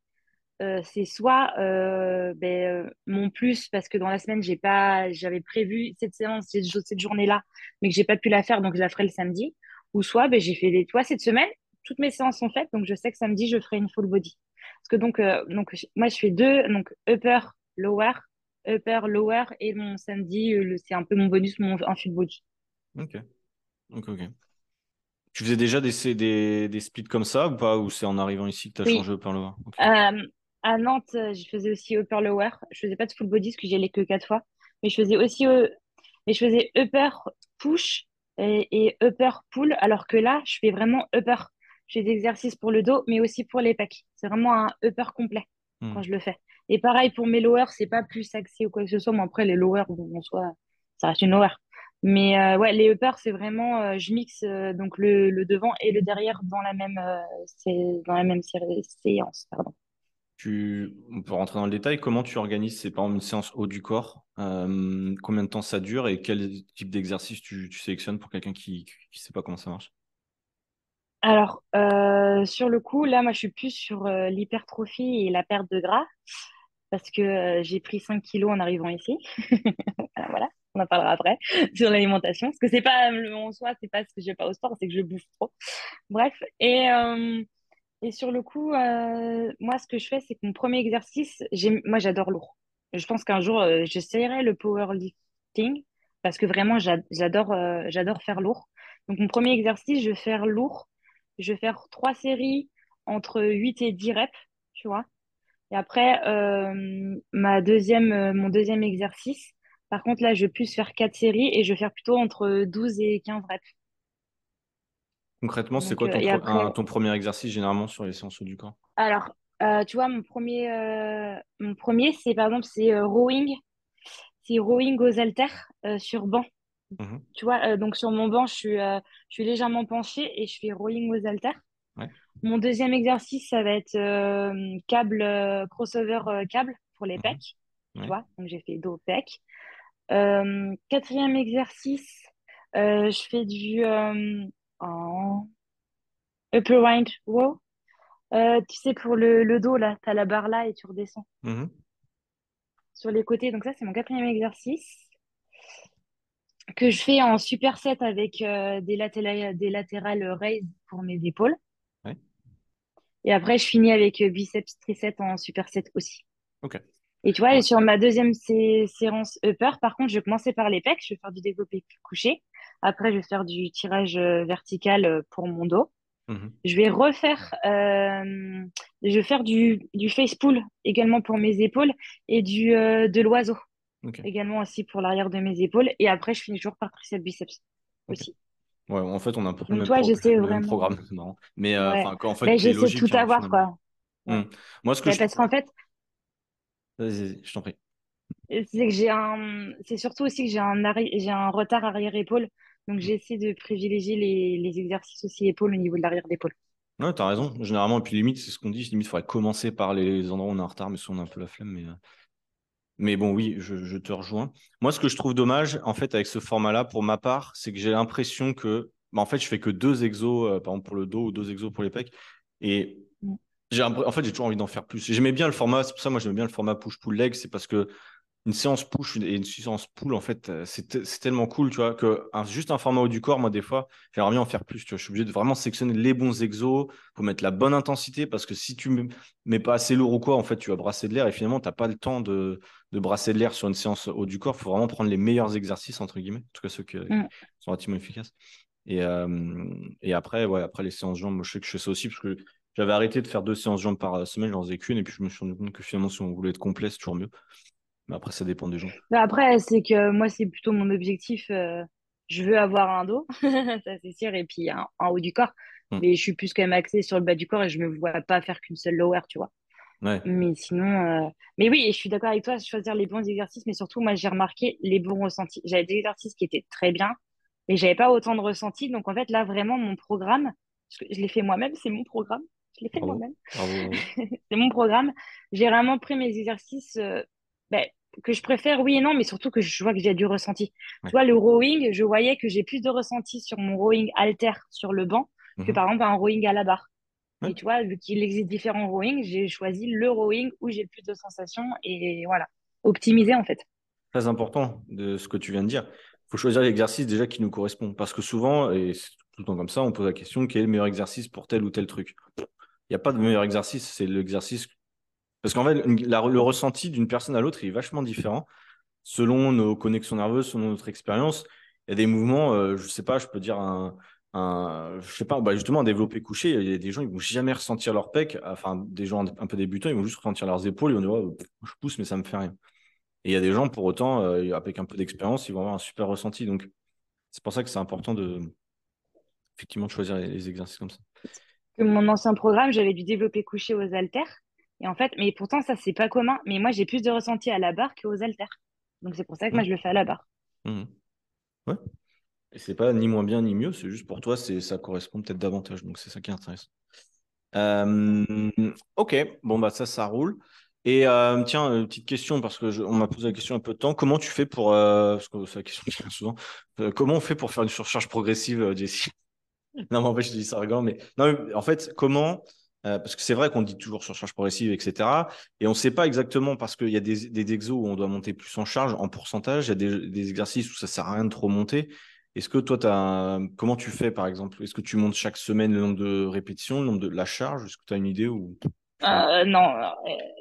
euh, c'est soit euh, ben, euh, mon plus parce que dans la semaine j'ai pas j'avais prévu cette séance cette journée là mais que j'ai pas pu la faire donc je la ferai le samedi ou soit ben, j'ai fait les toi cette semaine toutes mes séances sont faites donc je sais que samedi je ferai une full body parce que donc, euh, donc moi, je fais deux, donc upper, lower, upper, lower, et mon samedi, euh, c'est un peu mon bonus, mon un full body. Ok. Ok, ok. Tu faisais déjà des, des, des splits comme ça ou pas? Ou c'est en arrivant ici que tu as changé upper, lower? Euh, À Nantes, je faisais aussi upper, lower. Je faisais pas de full body parce que j'y allais que quatre fois. Mais je faisais aussi Et je faisais upper push et, et upper pull, alors que là, je fais vraiment upper. J'ai des exercices pour le dos, mais aussi pour les pecs. C'est vraiment un upper complet Hmm. quand je le fais. Et pareil pour mes lowers, c'est pas plus axé ou quoi que ce soit. Mais après, les lowers, en soi, ça reste une lower. Mais euh, ouais, les uppers, c'est vraiment, euh, je mixe euh, donc le, le devant et le derrière dans la même, dans la même séance. Pardon. Tu, on peut rentrer dans le détail. Comment tu organises, c'est par exemple une séance haut du corps Combien de temps ça dure et quel type d'exercice tu, tu sélectionnes pour quelqu'un qui ne sait pas comment ça marche? Alors, euh, sur le coup, là, moi, je suis plus sur euh, l'hypertrophie et la perte de gras parce que euh, j'ai pris 5 kilos en arrivant ici. Voilà, on en parlera après sur l'alimentation. Parce que c'est pas, en soi, c'est pas ce que j'ai pas au sport, c'est que je bouffe trop. Bref. Et, et sur le coup, moi, ce que je fais, c'est que mon premier exercice, moi, j'adore lourd. Je pense qu'un jour, j'essayerai le powerlifting parce que vraiment, j'a- j'adore, j'adore faire lourd. Donc, mon premier exercice, je vais faire lourd. Je vais faire trois séries entre 8 et 10 reps, tu vois. Et après, euh, ma deuxième, euh, mon deuxième exercice, par contre, là, je vais plus faire quatre séries et je vais faire plutôt entre 12 et 15 reps. Concrètement, c'est quoi euh, ton, un- ton premier exercice généralement sur les séances du corps? Alors, tu vois, mon premier, mon premier, c'est par exemple, c'est rowing. C'est rowing aux haltères sur banc. Mhm. Tu vois, euh, donc sur mon banc, je suis, euh, je suis légèrement penchée et je fais rowing aux haltères. Ouais. Mon deuxième exercice, ça va être euh, câble, crossover câble pour les Mhm. pecs. Tu Ouais. vois, donc j'ai fait dos. Euh, quatrième exercice, je fais du en upper range row. Tu sais, pour le, le dos, là, tu as la barre là et tu redescends Mhm. sur les côtés. Donc ça, c'est mon quatrième exercice que je fais en superset avec euh, des, latérales, des latérales raise pour mes épaules. Ouais. Et après, je finis avec euh, biceps, triceps en superset aussi. Ok. Et tu vois, et sur ma deuxième sé- séance upper, par contre, je vais commencer par les pecs. Je vais faire du développé couché. Après, je vais faire du tirage euh, vertical pour mon dos. Mhm. Je vais refaire, euh, je vais faire du, du face pull également pour mes épaules et du, euh, de l'oiseau Également aussi pour l'arrière de mes épaules. Et après, je finis toujours par triceps biceps aussi. Ouais, en fait, on a un peu le même, toi, pro- j'essaie le même programme, marrant. Mais euh, Ouais. en fait, Ben, j'essaie de tout hein, avoir, finalement. quoi. Ouais. Hmm. Moi, ce que Ben, je parce qu'en fait, Vas-y, vas-y, je t'en prie. c'est que j'ai un, c'est surtout aussi que j'ai un arri- j'ai un retard arrière-épaule. Donc, Hmm. j'essaie de privilégier les, les exercices aussi épaules au niveau de l'arrière d'épaule. Ouais, t'as raison. Généralement, et puis limite, c'est ce qu'on dit. Limite, il faudrait commencer par les endroits où on est en retard, mais souvent on a un peu la flemme. Mais, euh, mais bon, oui, je, je te rejoins. Moi, ce que je trouve dommage, en fait, avec ce format-là, pour ma part, c'est que j'ai l'impression que, bah, en fait, je fais que deux exos, euh, par exemple pour le dos ou deux exos pour les pecs. Et Mm. j'ai, en fait, j'ai toujours envie d'en faire plus. J'aimais bien le format, c'est pour ça, moi, j'aimais bien le format push-pull-leg, c'est parce que une séance push et une séance pull, en fait, euh, c'est te- c'est tellement cool, tu vois, que un- juste un format haut du corps, moi, des fois, j'aimerais bien en faire plus, tu vois. Je suis obligé de vraiment sélectionner les bons exos pour mettre la bonne intensité, parce que si tu mets pas assez lourd ou quoi, en fait, tu vas brasser de l'air et finalement, tu n'as pas le temps de, de brasser de l'air sur une séance haut du corps. Il faut vraiment prendre les meilleurs exercices, entre guillemets, en tout cas ceux qui Mm. sont relativement efficaces. Et, euh, et après, ouais, après les séances jambes, moi, je sais que je fais ça aussi, parce que j'avais arrêté de faire deux séances jambes par semaine, j'en faisais qu'une, et puis je me suis rendu compte que finalement, si on voulait être complet, c'est toujours mieux. Mais après, ça dépend des gens. Ben, après, c'est que moi, c'est plutôt mon objectif. euh, je veux avoir un dos, ça c'est sûr, et puis un, un haut du corps. Mm. Mais je suis plus quand même axée sur le bas du corps et je me vois pas faire qu'une seule lower, tu vois. Ouais. Mais sinon, euh, mais oui, je suis d'accord avec toi, choisir les bons exercices, mais surtout, moi, j'ai remarqué les bons ressentis. J'avais des exercices qui étaient très bien, mais j'avais pas autant de ressentis. Donc, en fait, là, vraiment, mon programme, parce que je l'ai fait moi-même, c'est mon programme. Je l'ai fait moi-même. C'est mon programme. J'ai vraiment pris mes exercices euh, ben, que je préfère, oui et non, mais surtout que je vois que j'ai du ressenti. Ouais. Tu vois, le rowing, je voyais que j'ai plus de ressenti sur mon rowing alter sur le banc que Mhm. par exemple un rowing à la barre. Ouais. Et tu vois, vu qu'il existe différents rowings, j'ai choisi le rowing où j'ai le plus de sensations et voilà, optimiser en fait. Très important de ce que tu viens de dire. Il faut choisir l'exercice déjà qui nous correspond. Parce que souvent, et c'est tout le temps comme ça, on pose la question quel est le meilleur exercice pour tel ou tel truc? Il n'y a pas de meilleur exercice, c'est l'exercice. Parce qu'en fait, le ressenti d'une personne à l'autre est vachement différent selon nos connexions nerveuses, selon notre expérience. Il y a des mouvements, euh, je sais pas, je peux dire un, je sais pas, bah justement, un développé couché, il y a des gens, ils vont jamais ressentir leur pec, enfin, des gens un peu débutants, ils vont juste ressentir leurs épaules, ils vont dire, Ouais, je pousse, mais ça me fait rien. Et il y a des gens, pour autant, euh, avec un peu d'expérience, ils vont avoir un super ressenti. Donc, c'est pour ça que c'est important de, effectivement, de choisir les, exercices comme ça. mon ancien programme, j'avais dû développer coucher aux haltères. Et en fait, mais pourtant, ça, c'est pas commun. Mais moi, j'ai plus de ressenti à la barre qu'aux haltères. Donc, c'est pour ça que moi, mmh. je le fais à la barre. Mmh. Ouais. Et c'est pas ni moins bien ni mieux, c'est juste pour toi, c'est ça correspond peut-être davantage. Donc, c'est ça qui est intéressant. Euh, ok, bon, bah, ça, ça roule. Et euh, tiens, une petite question, parce que on m'a posé la question un peu de temps. Comment tu fais pour. Euh, parce que c'est la question qui vient souvent. comment on fait pour faire une surcharge progressive, Jessie? Non, mais en fait, je dis ça rigolo, mais. Non, en fait, comment. Parce que c'est vrai qu'on dit toujours surcharge progressive, etc. Et on ne sait pas exactement parce qu'il y a des, des, exos où on doit monter plus en charge, en pourcentage. Il y a des, des exercices où ça ne sert à rien de trop monter. Est-ce que toi, as comment tu fais par exemple? Est-ce que tu montes chaque semaine le nombre de répétitions, le nombre de la charge? Est-ce que tu as une idée ou... Euh, non,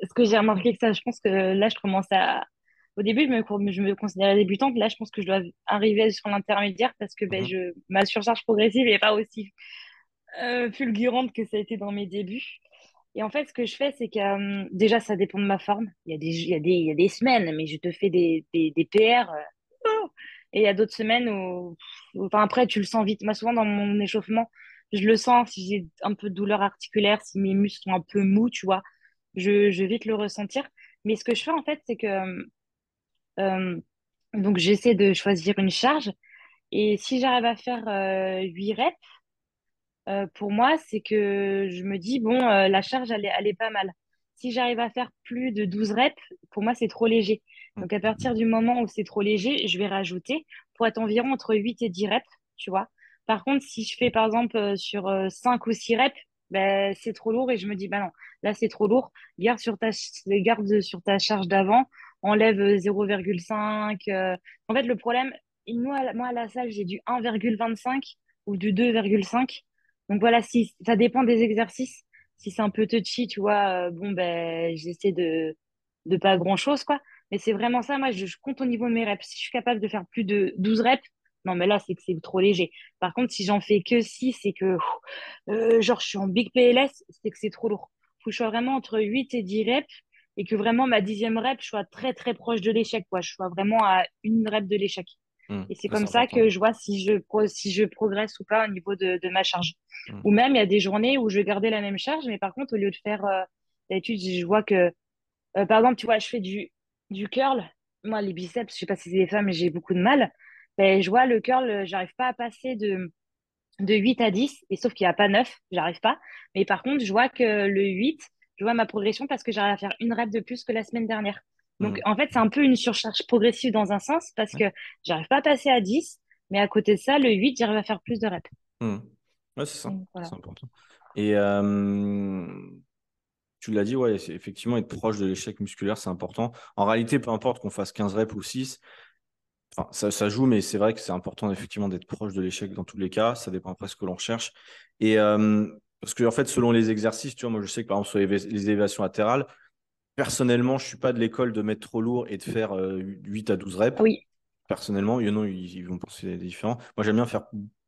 ce que j'ai remarqué que ça, je pense que là, je commence à. Au début, je me, je me considérais débutante. Là, je pense que je dois arriver sur l'intermédiaire parce que ben, mhm. je, ma surcharge progressive n'est pas aussi euh, fulgurante que ça a été dans mes débuts. Et en fait, ce que je fais, c'est que euh, déjà, ça dépend de ma forme. Il y a des, il y a des, il y a des semaines, mais je te fais des, des, des PR. Et il y a d'autres semaines où, enfin, après, tu le sens vite. Moi, souvent, dans mon échauffement, je le sens si j'ai un peu de douleur articulaire, si mes muscles sont un peu mous, tu vois. Je, je vais vite le ressentir. Mais ce que je fais, en fait, c'est que euh, donc j'essaie de choisir une charge. Et si j'arrive à faire euh, 8 reps, euh, pour moi, c'est que je me dis, bon, euh, la charge, elle est, elle est pas mal. Si j'arrive à faire plus de 12 reps, pour moi, c'est trop léger. Donc, à partir du moment où c'est trop léger, je vais rajouter pour être environ entre 8 et 10 reps, tu vois. Par contre, si je fais, par exemple, euh, sur 5 euh, ou 6 reps, ben, c'est trop lourd et je me dis, bah non, là, c'est trop lourd. Garde sur ta, garde sur ta charge d'avant, enlève 0,5. Euh, en fait, le problème, moi, moi à la salle, j'ai du 1,25 ou du 2,5. Donc voilà, si ça dépend des exercices. Si c'est un peu touchy, tu vois, bon, ben, j'essaie de, de pas grand chose, quoi. Mais c'est vraiment ça, moi, je, compte au niveau de mes reps. Si je suis capable de faire plus de 12 reps, non, mais là, c'est que c'est trop léger. Par contre, si j'en fais que 6 c'est que, euh, genre, je suis en big PLS, c'est que c'est trop lourd. Faut que je sois vraiment entre 8 et 10 reps et que vraiment ma dixième rep, je sois très, très proche de l'échec, quoi. Je sois vraiment à une rep de l'échec. Mmh. et c'est comme ça que je vois si je, si je progresse ou pas au niveau de, de ma charge. Mmh. Ou même, il y a des journées où je vais garder la même charge, mais par contre, au lieu de faire, euh, d'habitude, je vois que, euh, par exemple, tu vois, je fais du du curl, moi, les biceps, je sais pas si c'est des femmes, mais j'ai beaucoup de mal. Ben, je vois le curl, j'arrive pas à passer de, de 8 à 10, et sauf qu'il n'y a pas 9, j'arrive pas. Mais par contre, je vois que le 8, je vois ma progression parce que j'arrive à faire une rep de plus que la semaine dernière. Donc, en fait, c'est un peu une surcharge progressive dans un sens parce que j'arrive pas à passer à 10, mais à côté de ça, le 8, j'arrive à faire plus de reps. Mmh. Ouais, c'est ça. C'est important. Et euh, tu l'as dit, ouais, effectivement, être proche de l'échec musculaire, c'est important. En réalité, peu importe qu'on fasse 15 reps ou 6, ça, joue, mais c'est vrai que c'est important effectivement d'être proche de l'échec dans tous les cas. Ça dépend après ce que l'on recherche. Et euh, parce que en fait, selon les exercices, tu vois, moi je sais que par exemple sur les, élévations latérales, personnellement, je ne suis pas de l'école de mettre trop lourd et de faire 8 euh, à 12 reps. Oui. Personnellement, il y en a, ils, vont penser différents. Moi, j'aime bien faire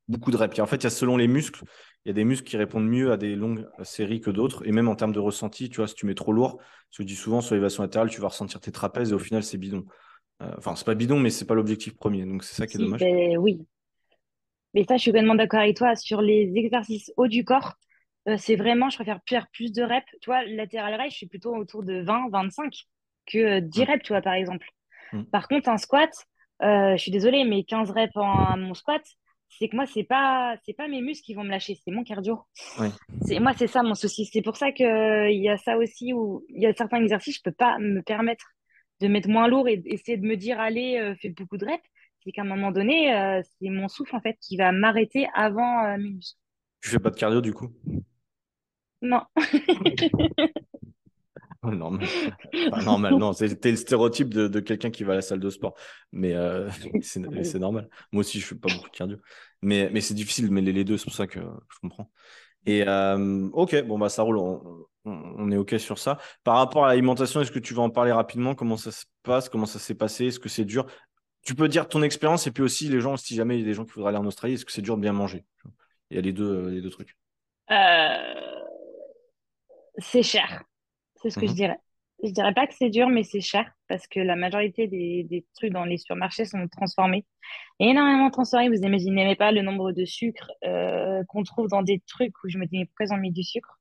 beaucoup de reps. en fait, il y a selon les muscles, il y a des muscles qui répondent mieux à des longues séries que d'autres. Et même en termes de ressenti, tu vois, si tu mets trop lourd, je dis souvent sur l'élévation latérale, tu vas ressentir tes trapèzes et au final, c'est bidon. Euh, enfin, c'est pas bidon, mais c'est pas l'objectif premier. Donc, c'est ça qui est dommage. Ben oui. Mais ça, je suis complètement d'accord avec toi. Sur les exercices haut du corps, c'est vraiment, je préfère faire plus de reps. Tu vois, latéral raise, je suis plutôt autour de 20, 25 que 10 euh, mmh. reps, tu vois, par exemple. Mmh. Par contre, un squat, je suis désolée, mais 15 reps en mon squat, c'est que moi c'est pas c'est pas mes muscles qui vont me lâcher c'est mon cardio c'est moi c'est ça mon souci c'est pour ça que il y a ça aussi où il y a certains exercices je peux pas me permettre de mettre moins lourd et essayer de me dire allez euh, fais beaucoup de reps c'est qu'à un moment donné euh, c'est mon souffle en fait qui va m'arrêter avant euh, mes muscles tu fais pas de cardio du coup? Non normal. normal, non. C'était le stéréotype de, quelqu'un qui va à la salle de sport. Mais euh, c'est normal. Moi aussi, je fais pas beaucoup de cardio. Mais, mais c'est difficile de mêler les deux, c'est pour ça que je comprends. Et euh, ok, bon, bah ça roule. On, est ok sur ça. Par rapport à l'alimentation, est-ce que tu vas en parler rapidement? Comment ça se passe? Comment ça s'est passé? Est-ce que c'est dur? Tu peux dire ton expérience et puis aussi les gens, si jamais il y a des gens qui voudraient aller en Australie, est-ce que c'est dur de bien manger? Il y a les deux, les deux trucs. Euh, c'est cher. C'est ce que je mhm. dirais. je dirais pas que c'est dur, mais c'est cher parce que la majorité des, des trucs dans les supermarchés sont transformés. Énormément transformés. Vous imaginez même pas le nombre de sucres euh, qu'on trouve dans des trucs où je me dis, mais pourquoi ils ont mis du sucre?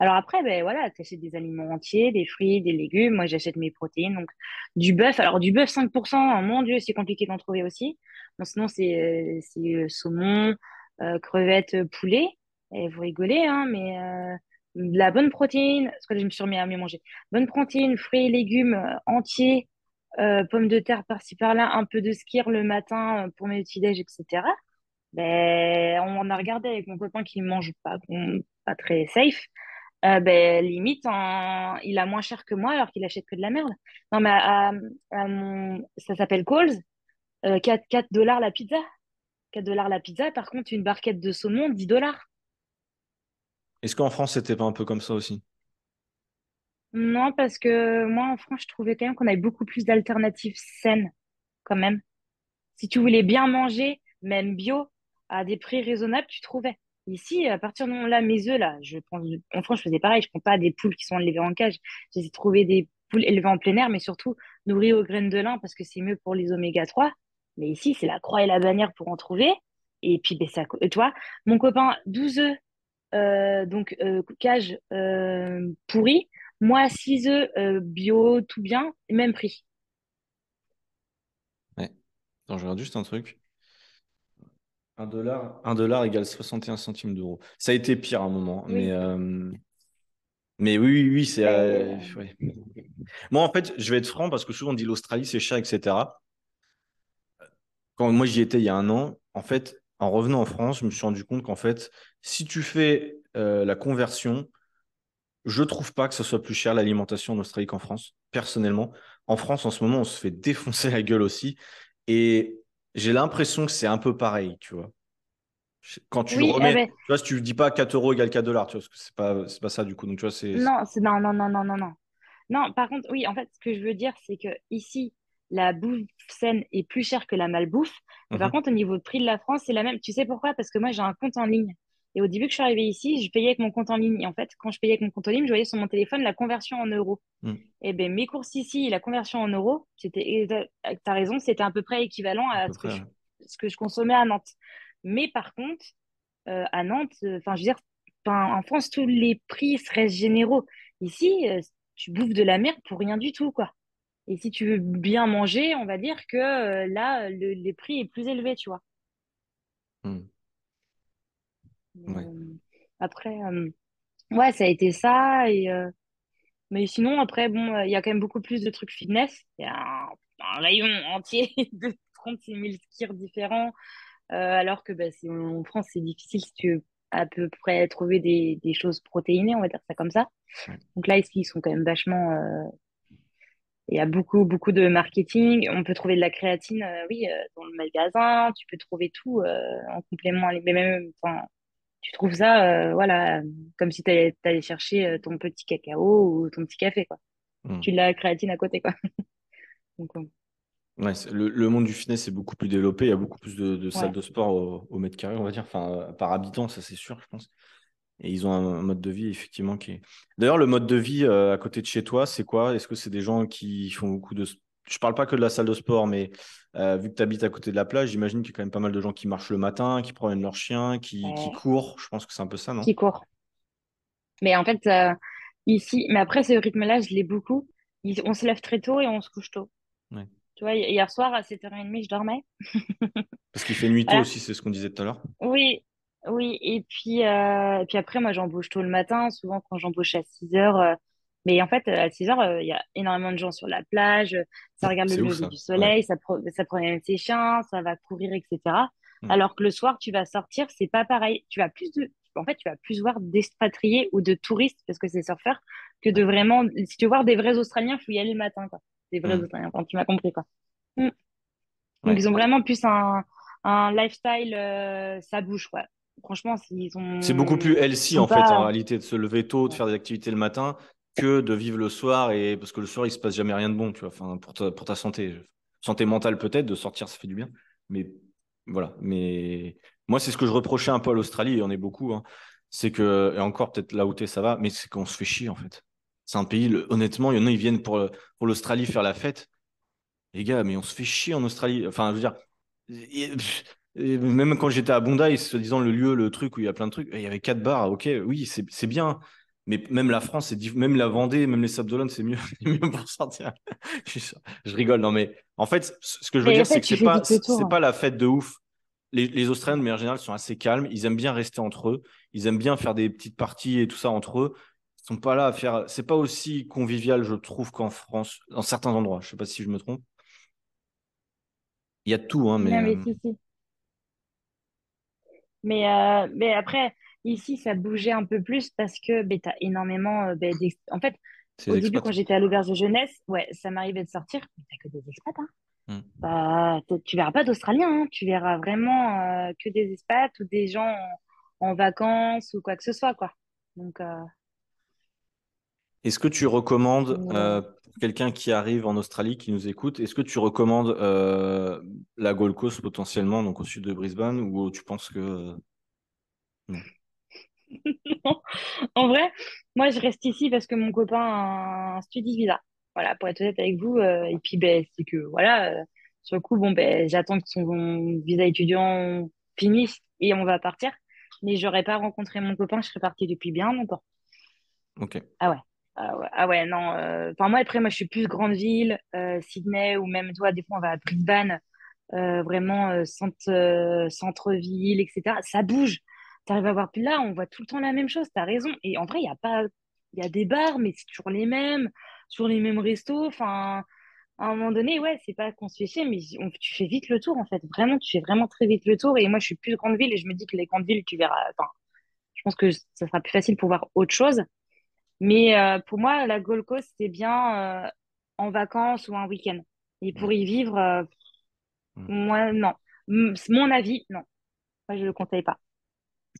Alors après, ben voilà, tu achètes des aliments entiers, des fruits, des légumes. Moi, j'achète mes protéines. Donc, du bœuf. Alors, du bœuf 5%, mon Dieu, c'est compliqué d'en trouver aussi. Bon, sinon, c'est euh, euh, saumon, euh, crevettes, poulet. Et vous rigolez, hein, mais de la bonne protéine, parce que je me suis remis à mieux manger. Bonne protéine, fruits et légumes euh, entiers, euh, pommes de terre par-ci par-là, un peu de skyr le matin euh, pour mes petits-déj, etc. Ben, on a regardé avec mon copain qui mange pas, pas très safe. Ben, limite, il a moins cher que moi alors qu'il achète que de la merde. Non, mais à, mon... ça s'appelle Coles, euh, 4, 4 dollars la pizza. 4 dollars la pizza, par contre, une barquette de saumon, 10 dollars. Est-ce qu'en France, c'était pas un peu comme ça aussi? Non, parce que moi, en France, je trouvais quand même qu'on avait beaucoup plus d'alternatives saines, quand même. Si tu voulais bien manger, même bio, à des prix raisonnables, tu trouvais. Ici, à partir de là, mes œufs, là, je prends, en France, je faisais pareil. Je prends pas des poules qui sont élevées en cage. J'ai trouvé des poules élevées en plein air, mais surtout nourries aux graines de lin parce que c'est mieux pour les oméga 3. Mais ici, c'est la croix et la bannière pour en trouver. Et puis, ben, ça, toi, mon copain, 12 œufs, donc euh, cage euh, pourri. Moi, 6 œufs euh, bio, tout bien, même prix. Ouais. Attends, je regarde juste un truc. Un dollar, un dollar égale 61 centimes d'euros. Ça a été pire à un moment, mais, Oui, euh, mais oui, oui, oui, c'est. euh, ouais. Moi, en fait, je vais être franc parce que souvent on dit l'Australie, c'est cher, etc. Quand moi j'y étais il y a un an, en fait, en revenant en France, je me suis rendu compte qu'en fait, si tu fais euh, la conversion, je trouve pas que ce soit plus cher l'alimentation en Australie qu'en France, personnellement. En France, en ce moment, on se fait défoncer la gueule aussi. Et j'ai l'impression que c'est un peu pareil, tu vois. Quand tu oui, eh remets, ben, tu vois, si tu dis pas 4 euros égale 4 dollars, tu vois, parce que c'est pas, c'est pas ça du coup. Donc, tu vois, c'est. non, c'est non, non, non, non, non, non. Non, par contre, oui, en fait, ce que je veux dire, c'est que ici, la bouffe saine est plus chère que la malbouffe. Mais par Mhm, contre, au niveau de prix de la France, c'est la même. Tu sais pourquoi? Parce que moi, j'ai un compte en ligne. Et au début que je suis arrivée ici, je payais avec mon compte en ligne. Et en fait, quand je payais avec mon compte en ligne, je voyais sur mon téléphone la conversion en euros. mhm, Et ben mes courses ici, la conversion en euros, c'était, t'as raison, c'était à peu près équivalent à ce que je, ouais. ce que je consommais à Nantes. Mais par contre, euh, à Nantes, euh, enfin, je veux dire, en France, tous les prix seraient généraux. Ici, euh, tu bouffes de la merde pour rien du tout, quoi. Et si tu veux bien manger, on va dire que là, le, les prix est plus élevé, tu vois. Mhm, ouais. Euh, après, euh, ouais, ça a été ça. Et, euh, mais sinon, après, bon, il y a quand même beaucoup plus de trucs fitness. Il y a un, un rayon entier de 36 000 skirs différents. Euh, alors que bah, c'est- en France, c'est difficile si tu veux à peu près trouver des, des choses protéinées, on va dire ça comme ça. Donc là, ici, ils sont quand même vachement. euh, il y a beaucoup, beaucoup de marketing. On peut trouver de la créatine, euh, oui, dans le magasin. Tu peux trouver tout en complément. Mais même, tu trouves ça, euh, voilà, comme si tu allais, t'allais chercher euh, ton petit cacao ou ton petit café, quoi. Mhm. Tu l'as la créatine à côté, quoi. Donc, Ouais, le, le monde du fitness est beaucoup plus développé. Il y a beaucoup plus de, de salles de sport au, au mètre carré, on va dire, enfin, euh, par habitant, ça c'est sûr, je pense. Et ils ont un, un mode de vie, effectivement, qui est. D'ailleurs, le mode de vie euh, à côté de chez toi, c'est quoi? Est-ce que c'est des gens qui font beaucoup de. Je parle pas que de la salle de sport, mais euh, vu que tu habites à côté de la plage, j'imagine qu'il y a quand même pas mal de gens qui marchent le matin, qui promènent leurs chiens, qui, courent. Je pense que c'est un peu ça, non? Qui court. Mais en fait, euh, ici, mais après, ce rythme-là, je l'ai beaucoup. Il- On se lève très tôt et on se couche tôt. Ouais. Tu vois, hi- hier soir, à 7h30, je dormais. Parce qu'il fait nuit tôt Voilà. aussi, c'est ce qu'on disait tout à l'heure. Oui, oui. Et puis, euh, et puis après, moi, j'embauche tôt le matin. Souvent, quand j'embauche à 6 heures. euh, mais en fait, à 6 heures, euh, il y a énormément de gens sur la plage. Ça regarde le lever ça. du Ouais. soleil. Ça, pro- ça promène ses chiens. Ça va courir, etc. Mm. Alors que le soir, tu vas sortir, c'est pas pareil. Tu vas plus de, en fait, tu vas plus voir d'expatriés ou de touristes, parce que c'est surfeurs, que de Ouais. vraiment, si tu veux voir des vrais Australiens, faut y aller le matin, quoi. Des vrais Mm. Australiens, tu m'as compris, quoi. Mm. Donc, Ouais. ils ont vraiment plus un, un lifestyle, euh, ça bouge, quoi. Franchement, ils C'est beaucoup plus healthy en fait en réalité de se lever tôt, de ouais, faire des activités le matin, que de vivre le soir et parce que le soir il se passe jamais rien de bon, tu vois. Enfin pour ta, pour ta santé, santé mentale peut-être, de sortir ça fait du bien, mais voilà. Mais moi c'est ce que je reprochais un peu à l'Australie et on est beaucoup, hein. c'est que et encore peut-être là où t'es ça va, mais c'est qu'on se fait chier en fait. C'est un pays, honnêtement, il y en a, ils viennent pour, pour l'Australie faire la fête. Les gars, mais on se fait chier en Australie. Enfin, je veux dire, même quand j'étais à Bondi, soi-disant le lieu, le truc où il y a plein de trucs, il y avait quatre bars, ok, oui, c'est bien. Mais même la France, c'est même la Vendée, même les Sables d'Olonne, c'est mieux, mieux pour sortir. je rigole, non mais en fait, ce que je veux dire, c'est que c'est pas, c'est hein. pas la fête de ouf. Les, les Australiens, de manière générale, sont assez calmes. Ils aiment bien rester entre eux. Ils aiment bien faire des petites parties et tout ça entre eux. Ils sont pas là à faire. C'est pas aussi convivial, je trouve, qu'en France, dans certains endroits. Je sais pas si je me trompe. Il y a tout, hein, mais. mais, euh, mais, euh, mais après, Ici, ça bougeait un peu plus parce que ben, tu as énormément. Ben, en fait, au début, quand j'étais à l'auberge de jeunesse, ouais, ça m'arrivait de sortir, mais t'as que des expats. Hein. Hmm. Bah, tu verras pas d'Australiens, hein. tu verras vraiment euh, que des expats ou des gens en, vacances ou quoi que ce soit. Quoi. Donc, euh, Est-ce que tu recommandes, pour quelqu'un qui arrive en Australie, qui nous écoute, est-ce que tu recommandes la Gold Coast potentiellement, donc au sud de Brisbane, ou tu penses que. en vrai, moi, je reste ici parce que mon copain a un study visa. Voilà, pour être honnête avec vous. Euh, et puis, ben, c'est que, voilà, euh, sur le coup, bon, ben, j'attends que son visa étudiant finisse et on va partir. Mais j'aurais pas rencontré mon copain, je serais partie depuis bien longtemps. Ok. Ah ouais. Ah ouais, ah ouais non. Euh, enfin, moi, après, moi, je suis plus grande ville, Sydney, ou même, toi, des fois, on va à Brisbane, vraiment centre, centre-ville, etc. Ça bouge tu arrives à voir. Puis là, on voit tout le temps la même chose, tu as raison. Et en vrai, il y a pas. Il y a des bars, mais c'est toujours les mêmes, sur les mêmes restos. Enfin, à un moment donné, ouais, c'est pas qu'on se fait chier, mais tu fais vite le tour, en fait. Vraiment, tu fais vraiment très vite le tour. Et moi, je suis plus grande ville et je me dis que les grandes villes, tu verras. Enfin, je pense que ça sera plus facile pour voir autre chose. Mais euh, pour moi, la Gold Coast, c'est bien euh, en vacances ou un week-end. Et pour y vivre, euh, moi, non. Mon avis, non. Moi, je le conseille pas.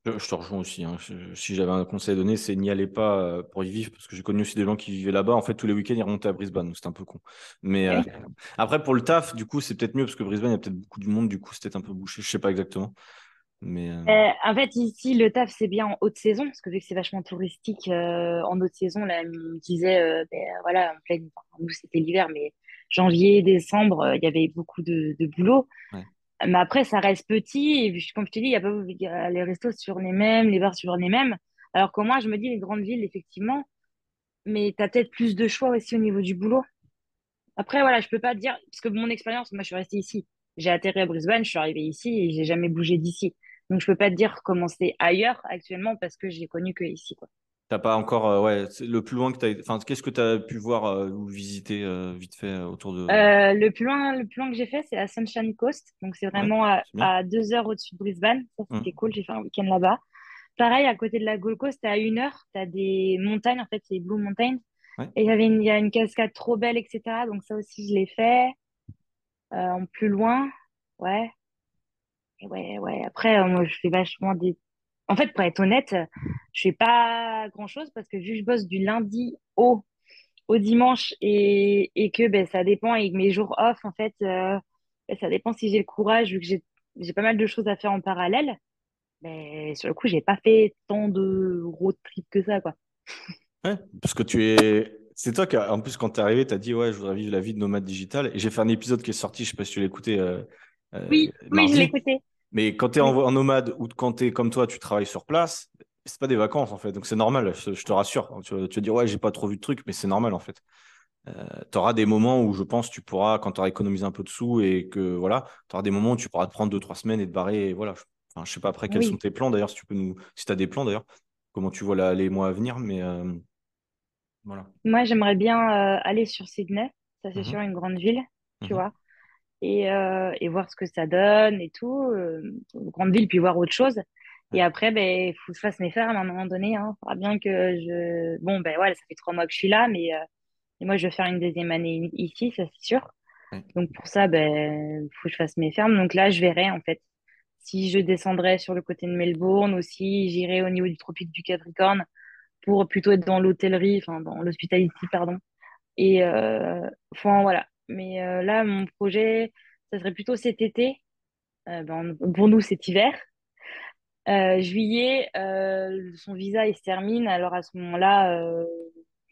Je, te rejoins aussi. Hein. si j'avais un conseil à donner, c'est n'y allez pas euh, pour y vivre, parce que j'ai connu aussi des gens qui vivaient là-bas. En fait, tous les week-ends, ils remontaient à Brisbane, donc c'était un peu con. Mais euh, après, pour le taf, du coup, c'est peut-être mieux, parce que Brisbane, il y a peut-être beaucoup de monde, du coup, c'était un peu bouché. Je sais pas exactement. Mais euh, en fait, ici, le taf, c'est bien en haute saison, parce que vu que c'est vachement touristique, en haute saison, là, on me disait, ben, voilà, en pleine, nous, c'était l'hiver, mais janvier, décembre, il y avait beaucoup de, de boulot. Ouais. Mais après, ça reste petit. Et comme je te dis, il y a pas les restos sur les mêmes, les bars sur les mêmes. Alors que moi, je me dis, les grandes villes, effectivement, mais tu as peut-être plus de choix aussi au niveau du boulot. Après, voilà, je peux pas dire, parce que mon expérience, moi, je suis restée ici. J'ai atterri à Brisbane, je suis arrivée ici et j'ai jamais bougé d'ici. Donc, je peux pas te dire comment c'est ailleurs actuellement parce que j'ai connu que ici, quoi. T'as pas encore, euh, ouais, le plus loin que tu as, enfin, qu'est-ce que tu as pu voir euh, ou visiter euh, vite fait autour de. le plus loin, le plus loin que j'ai fait, c'est à Sunshine Coast, donc c'est vraiment à, deux heures au-dessus de Brisbane. Ça, c'était mmh. cool. J'ai fait un week-end là-bas. Pareil, à côté de la Gold Coast, à une heure, tu as des montagnes, en fait, c'est Blue Mountain. Et il y avait une, y a une cascade trop belle, etc. Donc ça aussi, je l'ai fait. en plus loin, ouais. Et ouais, ouais. Après, moi, je fais vachement des en fait, pour être honnête, je fais pas grand-chose parce que vu que je bosse du lundi au, au dimanche et, et que ben, ça dépend avec mes jours off, en fait, euh, ben, ça dépend si j'ai le courage, vu que j'ai pas mal de choses à faire en parallèle. Mais ben, sur le coup, j'ai pas fait tant de road trip que ça, quoi. Ouais, parce que tu es. C'est toi qui, en plus, quand tu es arrivé, tu as dit Ouais, je voudrais vivre la vie de nomade digital. Et j'ai fait un épisode qui est sorti, je sais pas si tu écouté. Euh, euh, oui, oui, je l'ai écouté. Mais quand tu es en, nomade ou quand tu es comme toi, tu travailles sur place, c'est pas des vacances en fait. Donc c'est normal, je, te rassure. Tu, vas dire, ouais, j'ai pas trop vu de trucs, mais c'est normal en fait. Euh, tu auras des moments où je pense tu pourras, quand tu auras économisé un peu de sous et que voilà, tu auras des moments où tu pourras te prendre deux, trois semaines et te barrer. Et voilà. Enfin, je sais pas après quels sont tes plans d'ailleurs, si tu peux nous. Si tu as des plans d'ailleurs, comment tu vois les mois à venir, mais euh, voilà. Moi, j'aimerais bien euh, aller sur Sydney. Ça, c'est mmh sûr, une grande ville, tu mmh vois et, euh, et, voir ce que ça donne et tout. Euh, grande ville, puis voir autre chose. Et après, ben, il faut que je fasse mes fermes à un moment donné. Hein. Il faudra bien que je. Bon, ben voilà, ça fait trois mois que je suis là, mais euh, et moi, je vais faire une deuxième année ici, ça c'est sûr. Donc pour ça, ben, il faut que je fasse mes fermes. Donc là, je verrai en fait si je descendrai sur le côté de Melbourne ou si j'irai au niveau du tropique du Capricorne pour plutôt être dans l'hôtellerie, enfin dans l'hospitality, pardon. Et euh, enfin voilà, mais euh, là, mon projet, ça serait plutôt cet été. Euh, ben, pour nous, c'est hiver. Euh, juillet, son visa il se termine. Alors à ce moment-là,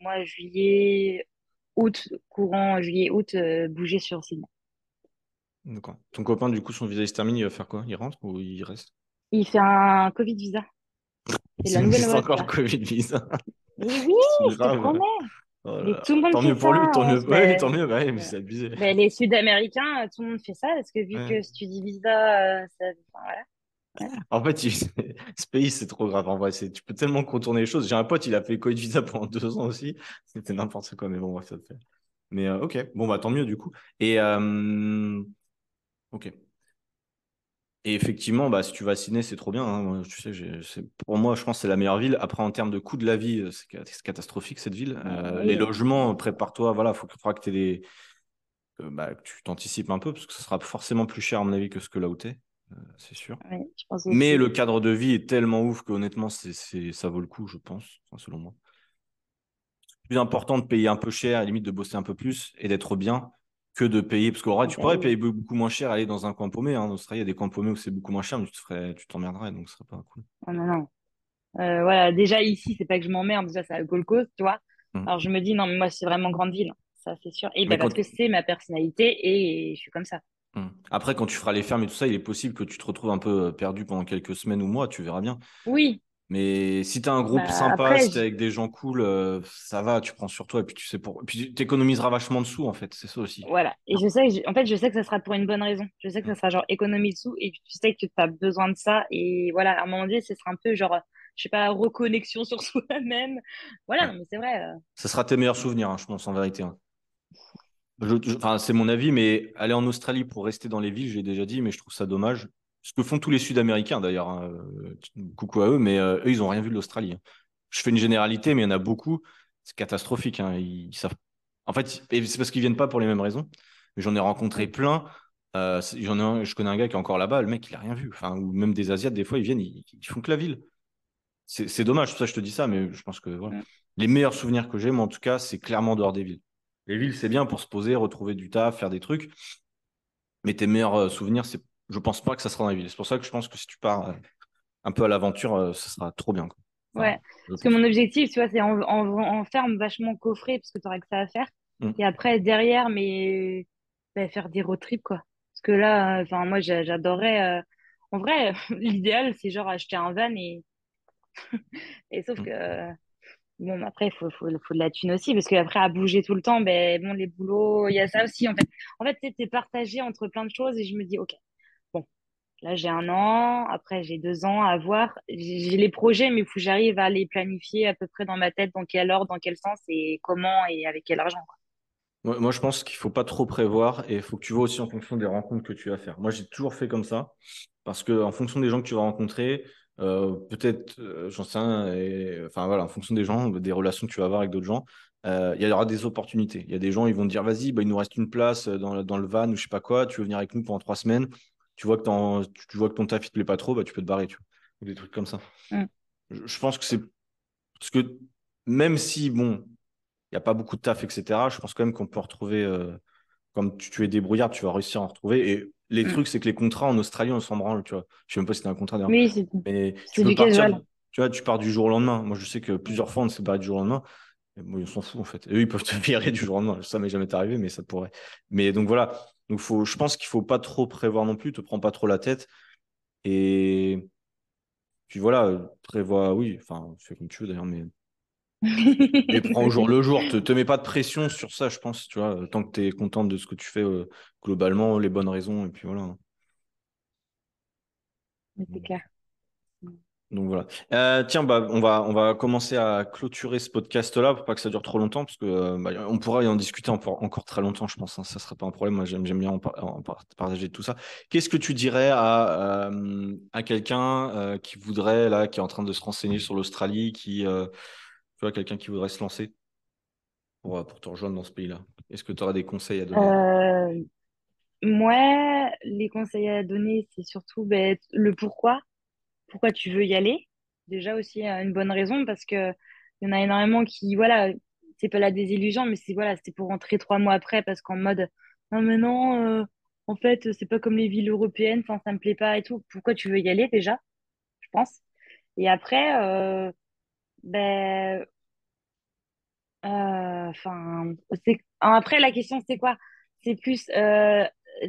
moi, juillet, août, courant juillet, août, bouger sur Sydney. D'accord. Ton copain, du coup, son visa il se termine, il va faire quoi? Il rentre ou il reste? Il fait un Covid visa. C'est la nouvelle encore Covid visa. Mais oui, je te promets. Oh mais tout le monde tant mieux pour lui, tant mieux. Ouais, tant mieux, ouais, mais c'est abusé. Mais les Sud-Américains, tout le monde fait ça, parce que vu que si tu dis visa, ça... enfin, voilà. En fait, ce pays, c'est trop grave. En vrai, tu peux tellement contourner les choses. J'ai un pote, il a fait Covid visa pendant deux ans aussi. C'était n'importe quoi, mais bon, bref, ça te fait. Mais euh, ok, bon, bah tant mieux du coup. Et euh, ok. Et effectivement, bah, si tu vas à Sydney, c'est trop bien. Hein. Tu sais, pour moi, je pense que c'est la meilleure ville. Après, en termes de coût de la vie, c'est catastrophique cette ville. Euh, les logements, prépare-toi. Voilà, faut que, faudra que, tu des... bah, tu t'anticipes un peu parce que ce sera forcément plus cher, à mon avis, que ce que là où tu es. c'est sûr. Mais le cadre de vie est tellement ouf que honnêtement, c'est, ça vaut le coup, je pense, selon moi. C'est plus important de payer un peu cher, à la limite de bosser un peu plus et d'être bien que de payer. Parce qu'au tu pourrais payer beaucoup moins cher, aller dans un coin paumé. Hein. En Australie, il y a des coins paumés où c'est beaucoup moins cher, mais tu, te ferais, tu t'emmerderais, donc ce serait pas cool. Oh, non, non. Euh, voilà, déjà ici, c'est pas que je m'emmerde, déjà c'est à Gold Coast, tu vois. Mmh. Alors je me dis, non, mais moi, c'est vraiment grande ville, ça c'est sûr. Et bah, parce que c'est ma personnalité et je suis comme ça. Mmh. Après, quand tu feras les fermes et tout ça, il est possible que tu te retrouves un peu euh, perdu pendant quelques semaines ou mois, tu verras bien. Oui, mais si tu as un groupe bah, sympa, si tu avec des gens cool, euh, ça va, tu prends sur toi et puis tu sais pour. puis tu économiseras vachement de sous en fait, c'est ça aussi. Voilà. Et je sais que en fait, je sais que ça sera pour une bonne raison. Je sais que ça sera genre économie de sous et tu sais que tu as besoin de ça. Et voilà, à un moment donné, ce sera un peu genre, je sais pas, reconnexion sur soi-même. Voilà, mais c'est vrai. Euh. Ça sera tes meilleurs souvenirs, hein, je pense, en vérité. Hein. enfin, c'est mon avis, mais aller en Australie pour rester dans les villes, j'ai déjà dit, mais je trouve ça dommage ce que font tous les Sud-Américains d'ailleurs. Hein, euh, coucou à eux, mais euh, eux, ils n'ont rien vu de l'Australie. Hein. Je fais une généralité, mais il y en a beaucoup. C'est catastrophique. Hein. Ils, savent... En fait, c'est parce qu'ils viennent pas pour les mêmes raisons. Mais j'en ai rencontré plein. Euh, j'en ai un, je connais un gars qui est encore là-bas. Le mec, il a rien vu. Enfin, ou même des Asiates, des fois, ils viennent, ils, font que la ville. C'est dommage. Pour ça, je te dis ça, mais je pense que les meilleurs souvenirs que j'ai, moi, en tout cas, c'est clairement dehors des villes. Les villes, c'est bien pour se poser, retrouver du taf, faire des trucs. Mais tes meilleurs souvenirs, c'est je pense pas que ça sera dans la ville. C'est pour ça que je pense que si tu pars euh, un peu à l'aventure, euh, ça sera trop bien. ouais, parce que mon objectif, tu vois, c'est en, en, ferme vachement coffré, parce que tu auras que ça à faire. Mm. Et après, derrière, mais bah, faire des road trips, quoi. Parce que là, enfin, moi, j'adorais. Euh, en vrai, l'idéal, c'est genre acheter un van et. et sauf mm. que. Bon, après, il faut, faut, faut, de la thune aussi, parce qu'après, à bouger tout le temps, ben, bon, les boulots, il y a ça aussi. En fait, en fait tu es partagé entre plein de choses et je me dis, OK, Là, j'ai un an, après j'ai deux ans à voir. J'ai les projets, mais il faut que j'arrive à les planifier à peu près dans ma tête, dans quel ordre, dans quel sens et comment et avec quel argent. Moi, je pense qu'il faut pas trop prévoir et il faut que tu vois aussi en fonction des rencontres que tu vas faire. Moi, j'ai toujours fait comme ça parce que en fonction des gens que tu vas rencontrer, euh, peut-être, euh, j'en sais enfin voilà, en fonction des gens, des relations que tu vas avoir avec d'autres gens, euh, il y aura des opportunités. Il y a des gens, ils vont te dire, vas-y, bah, il nous reste une place dans, dans, le van ou je sais pas quoi, tu veux venir avec nous pendant trois semaines tu vois que, tu vois que ton taf ne te plaît pas trop, bah, tu peux te barrer, tu vois. Ou des trucs comme ça. Mm. Je, pense que c'est. Parce que même si, bon, il n'y a pas beaucoup de taf, etc., je pense quand même qu'on peut retrouver. Euh, comme tu, es débrouillard, tu vas réussir à en retrouver. Et les mm. trucs, c'est que les contrats en Australie, on s'en branle, tu vois. Je sais même pas si c'était un contrat d'ailleurs. Oui, c'est Mais tu peux partir, Tu vois, tu pars du jour au lendemain. Moi, je sais que plusieurs fois, on s'est barré du jour au lendemain. Et bon, ils s'en foutent, en fait. eux, ils peuvent te virer du jour au lendemain. Ça m'est jamais arrivé, mais ça pourrait. Mais donc voilà. Donc, faut, je pense qu'il faut pas trop prévoir non plus, te prends pas trop la tête. Et puis voilà, prévois, oui, enfin, fais comme tu veux d'ailleurs, mais. et prends au jour le jour, te, te mets pas de pression sur ça, je pense, tu vois, tant que tu es contente de ce que tu fais euh, globalement, les bonnes raisons, et puis voilà. C'est clair. Donc voilà. Euh, tiens, bah, on, va, commencer à clôturer ce podcast-là pour pas que ça dure trop longtemps, parce que euh, bah, on pourra y en discuter encore, très longtemps, je pense. Hein, ça ne sera pas un problème. Moi, j'aime bien en, partager tout ça. Qu'est-ce que tu dirais à, euh, quelqu'un qui voudrait, là, qui est en train de se renseigner sur l'Australie, qui, quelqu'un qui voudrait se lancer pour, pour te rejoindre dans ce pays-là? Est-ce que tu auras des conseils à donner? Moi, les conseils à donner, c'est surtout ben, le pourquoi pourquoi tu veux y aller. Déjà aussi euh, une bonne raison parce que il y en a énormément qui, voilà, c'est pas la désillusion, mais c'est voilà, pour rentrer trois mois après parce qu'en mode non mais non, euh, en fait c'est pas comme les villes européennes, enfin ça me plaît pas et tout. Pourquoi tu veux y aller déjà, je pense. Et après, euh, ben Enfin, après la question c'est quoi? C'est plus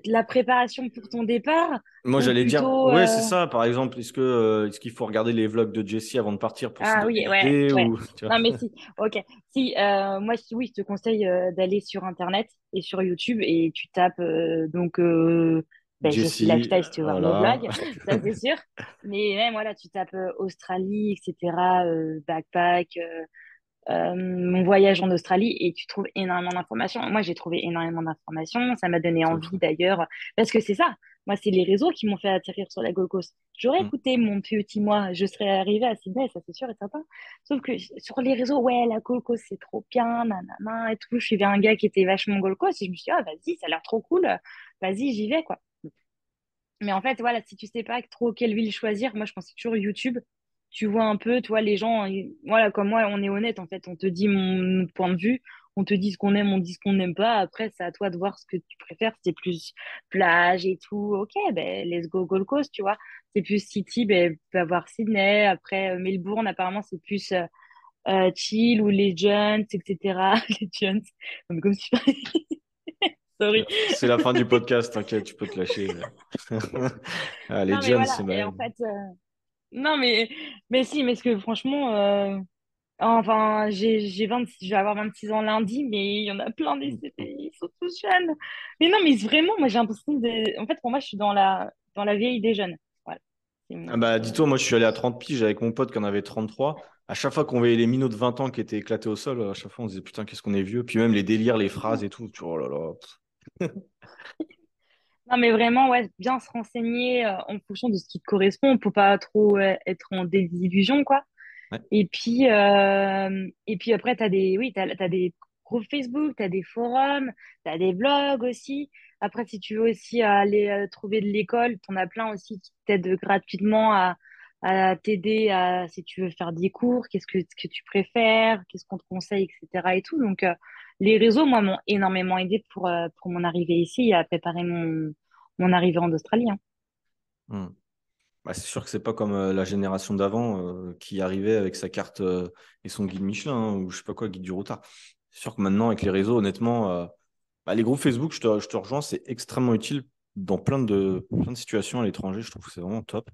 la préparation pour ton départ Moi, j'allais dire, plutôt ouais, euh, c'est ça. Par exemple, est-ce que euh, est-ce qu'il faut regarder les vlogs de Jessie avant de partir pour Ah oui, ouais, ou vois Non, mais si, ok. Si, euh, moi, si- oui, je te conseille euh, d'aller sur Internet et sur YouTube et tu tapes euh, donc euh, ben, Jessie Lifestyle si tu mes voilà. vlogs, ça c'est sûr. Mais même, voilà, tu tapes euh, Australie, etc., euh, backpack, euh, mon voyage en Australie et tu trouves énormément d'informations. Moi, j'ai trouvé énormément d'informations. Ça m'a donné envie d'ailleurs, parce que c'est ça. Moi, c'est les réseaux qui m'ont fait atterrir sur la Gold Coast. J'aurais Mm. écouté mon petit moi, je serais arrivée à Sydney, ça c'est sûr et certain. Sauf que sur les réseaux, ouais, la Gold Coast, c'est trop bien, nanana et tout. Je suivais un gars qui était vachement Gold Coast et je me suis dit, ah, vas-y, ça a l'air trop cool. Vas-y, j'y vais, quoi. Mais en fait, voilà, si tu sais pas trop quelle ville choisir, moi je pense toujours YouTube. Tu vois un peu, tu vois, les gens, ils- voilà, comme moi, on est honnête, en fait, on te dit mon point de vue, on te dit ce qu'on aime, on dit ce qu'on n'aime pas. Après, c'est à toi de voir ce que tu préfères. C'est plus plage et tout. Ok, ben, let's go Gold Coast, tu vois. C'est plus City, ben, tu peux avoir Sydney. Après, euh, Melbourne, apparemment, c'est plus euh, euh, chill ou les Legends, etc. Legends. Comme, comme si... C'est Sorry. la, c'est la fin du podcast, t'inquiète, tu peux te lâcher. Ah, Non, mais voilà. c'est Et ma... en fait, euh, Non, mais, mais si, mais ce que franchement, euh, enfin, j'ai, j'ai 20 je vais avoir 26 ans lundi, mais il y en a plein des CP, ils sont tous jeunes. Mais non, mais vraiment, moi, j'ai l'impression de, en fait, pour moi, je suis dans la, dans la vieille des jeunes. Voilà. Ah bah, dis-toi, moi, je suis allé à 30 piges avec mon pote qui en avait 33. À chaque fois qu'on voyait les minots de 20 ans qui étaient éclatés au sol, à chaque fois, on se disait, putain, qu'est-ce qu'on est vieux. Puis même les délires, les phrases et tout. Tu vois, oh là là. Non, mais vraiment, ouais, bien se renseigner euh, en fonction de ce qui te correspond pour pas trop euh, être en désillusion, quoi. Ouais. Et puis, euh, et puis après, tu as des, oui, t'as des groupes Facebook, tu as des forums, tu as des blogs aussi. Après, si tu veux aussi aller euh, trouver de l'école, tu en as plein aussi qui t'aident gratuitement à, à t'aider à, si tu veux faire des cours, qu'est-ce que, que tu préfères, qu'est-ce qu'on te conseille, etc. et tout. Donc, euh, les réseaux, moi, m'ont énormément aidé pour, euh, pour mon arrivée ici et à préparer mon, mon arrivée en Australie. hein. Hmm. Bah, c'est sûr que c'est pas comme euh, la génération d'avant euh, qui arrivait avec sa carte euh, et son guide Michelin hein, ou je sais pas quoi, guide du routard. C'est sûr que maintenant, avec les réseaux, honnêtement, bah, les groupes Facebook, je te, je te rejoins, c'est extrêmement utile dans plein de, plein de situations à l'étranger. Je trouve que c'est vraiment top.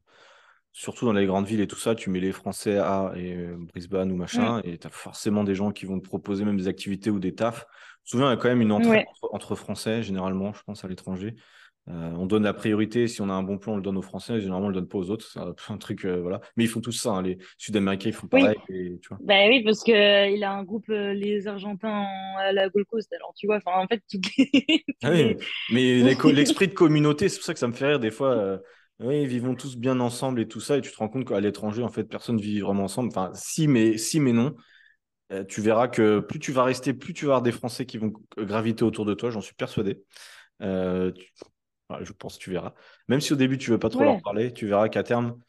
Surtout dans les grandes villes et tout ça, tu mets les Français à et, Brisbane ou machin, et tu as forcément des gens qui vont te proposer même des activités ou des tafs. Souvent, il y a quand même une Ouais. entre, entre Français, généralement, je pense, à l'étranger. Euh, on donne la priorité, si on a un bon plan, on le donne aux Français, et généralement, on le donne pas aux autres. C'est un, un truc, euh, voilà. Mais ils font tous ça, hein. Les Sud-Américains, ils font Oui, pareil, et, tu vois. Ben oui, parce que euh, a un groupe, les Argentins en- à la Gold Coast. Alors, tu vois, en fait, toutes les, tous Ah oui, mais l'esprit de communauté, c'est pour ça que ça me fait rire des fois. oui, vivons tous bien ensemble et tout ça, et tu te rends compte qu'à l'étranger, en fait, personne ne vit vraiment ensemble. Enfin, si, mais, si, mais non. Tu verras que plus tu vas rester, plus tu vas avoir des Français qui vont graviter autour de toi, j'en suis persuadé. Euh, voilà, je pense que tu verras. Même si au début, tu veux pas trop leur parler, tu verras qu'à terme,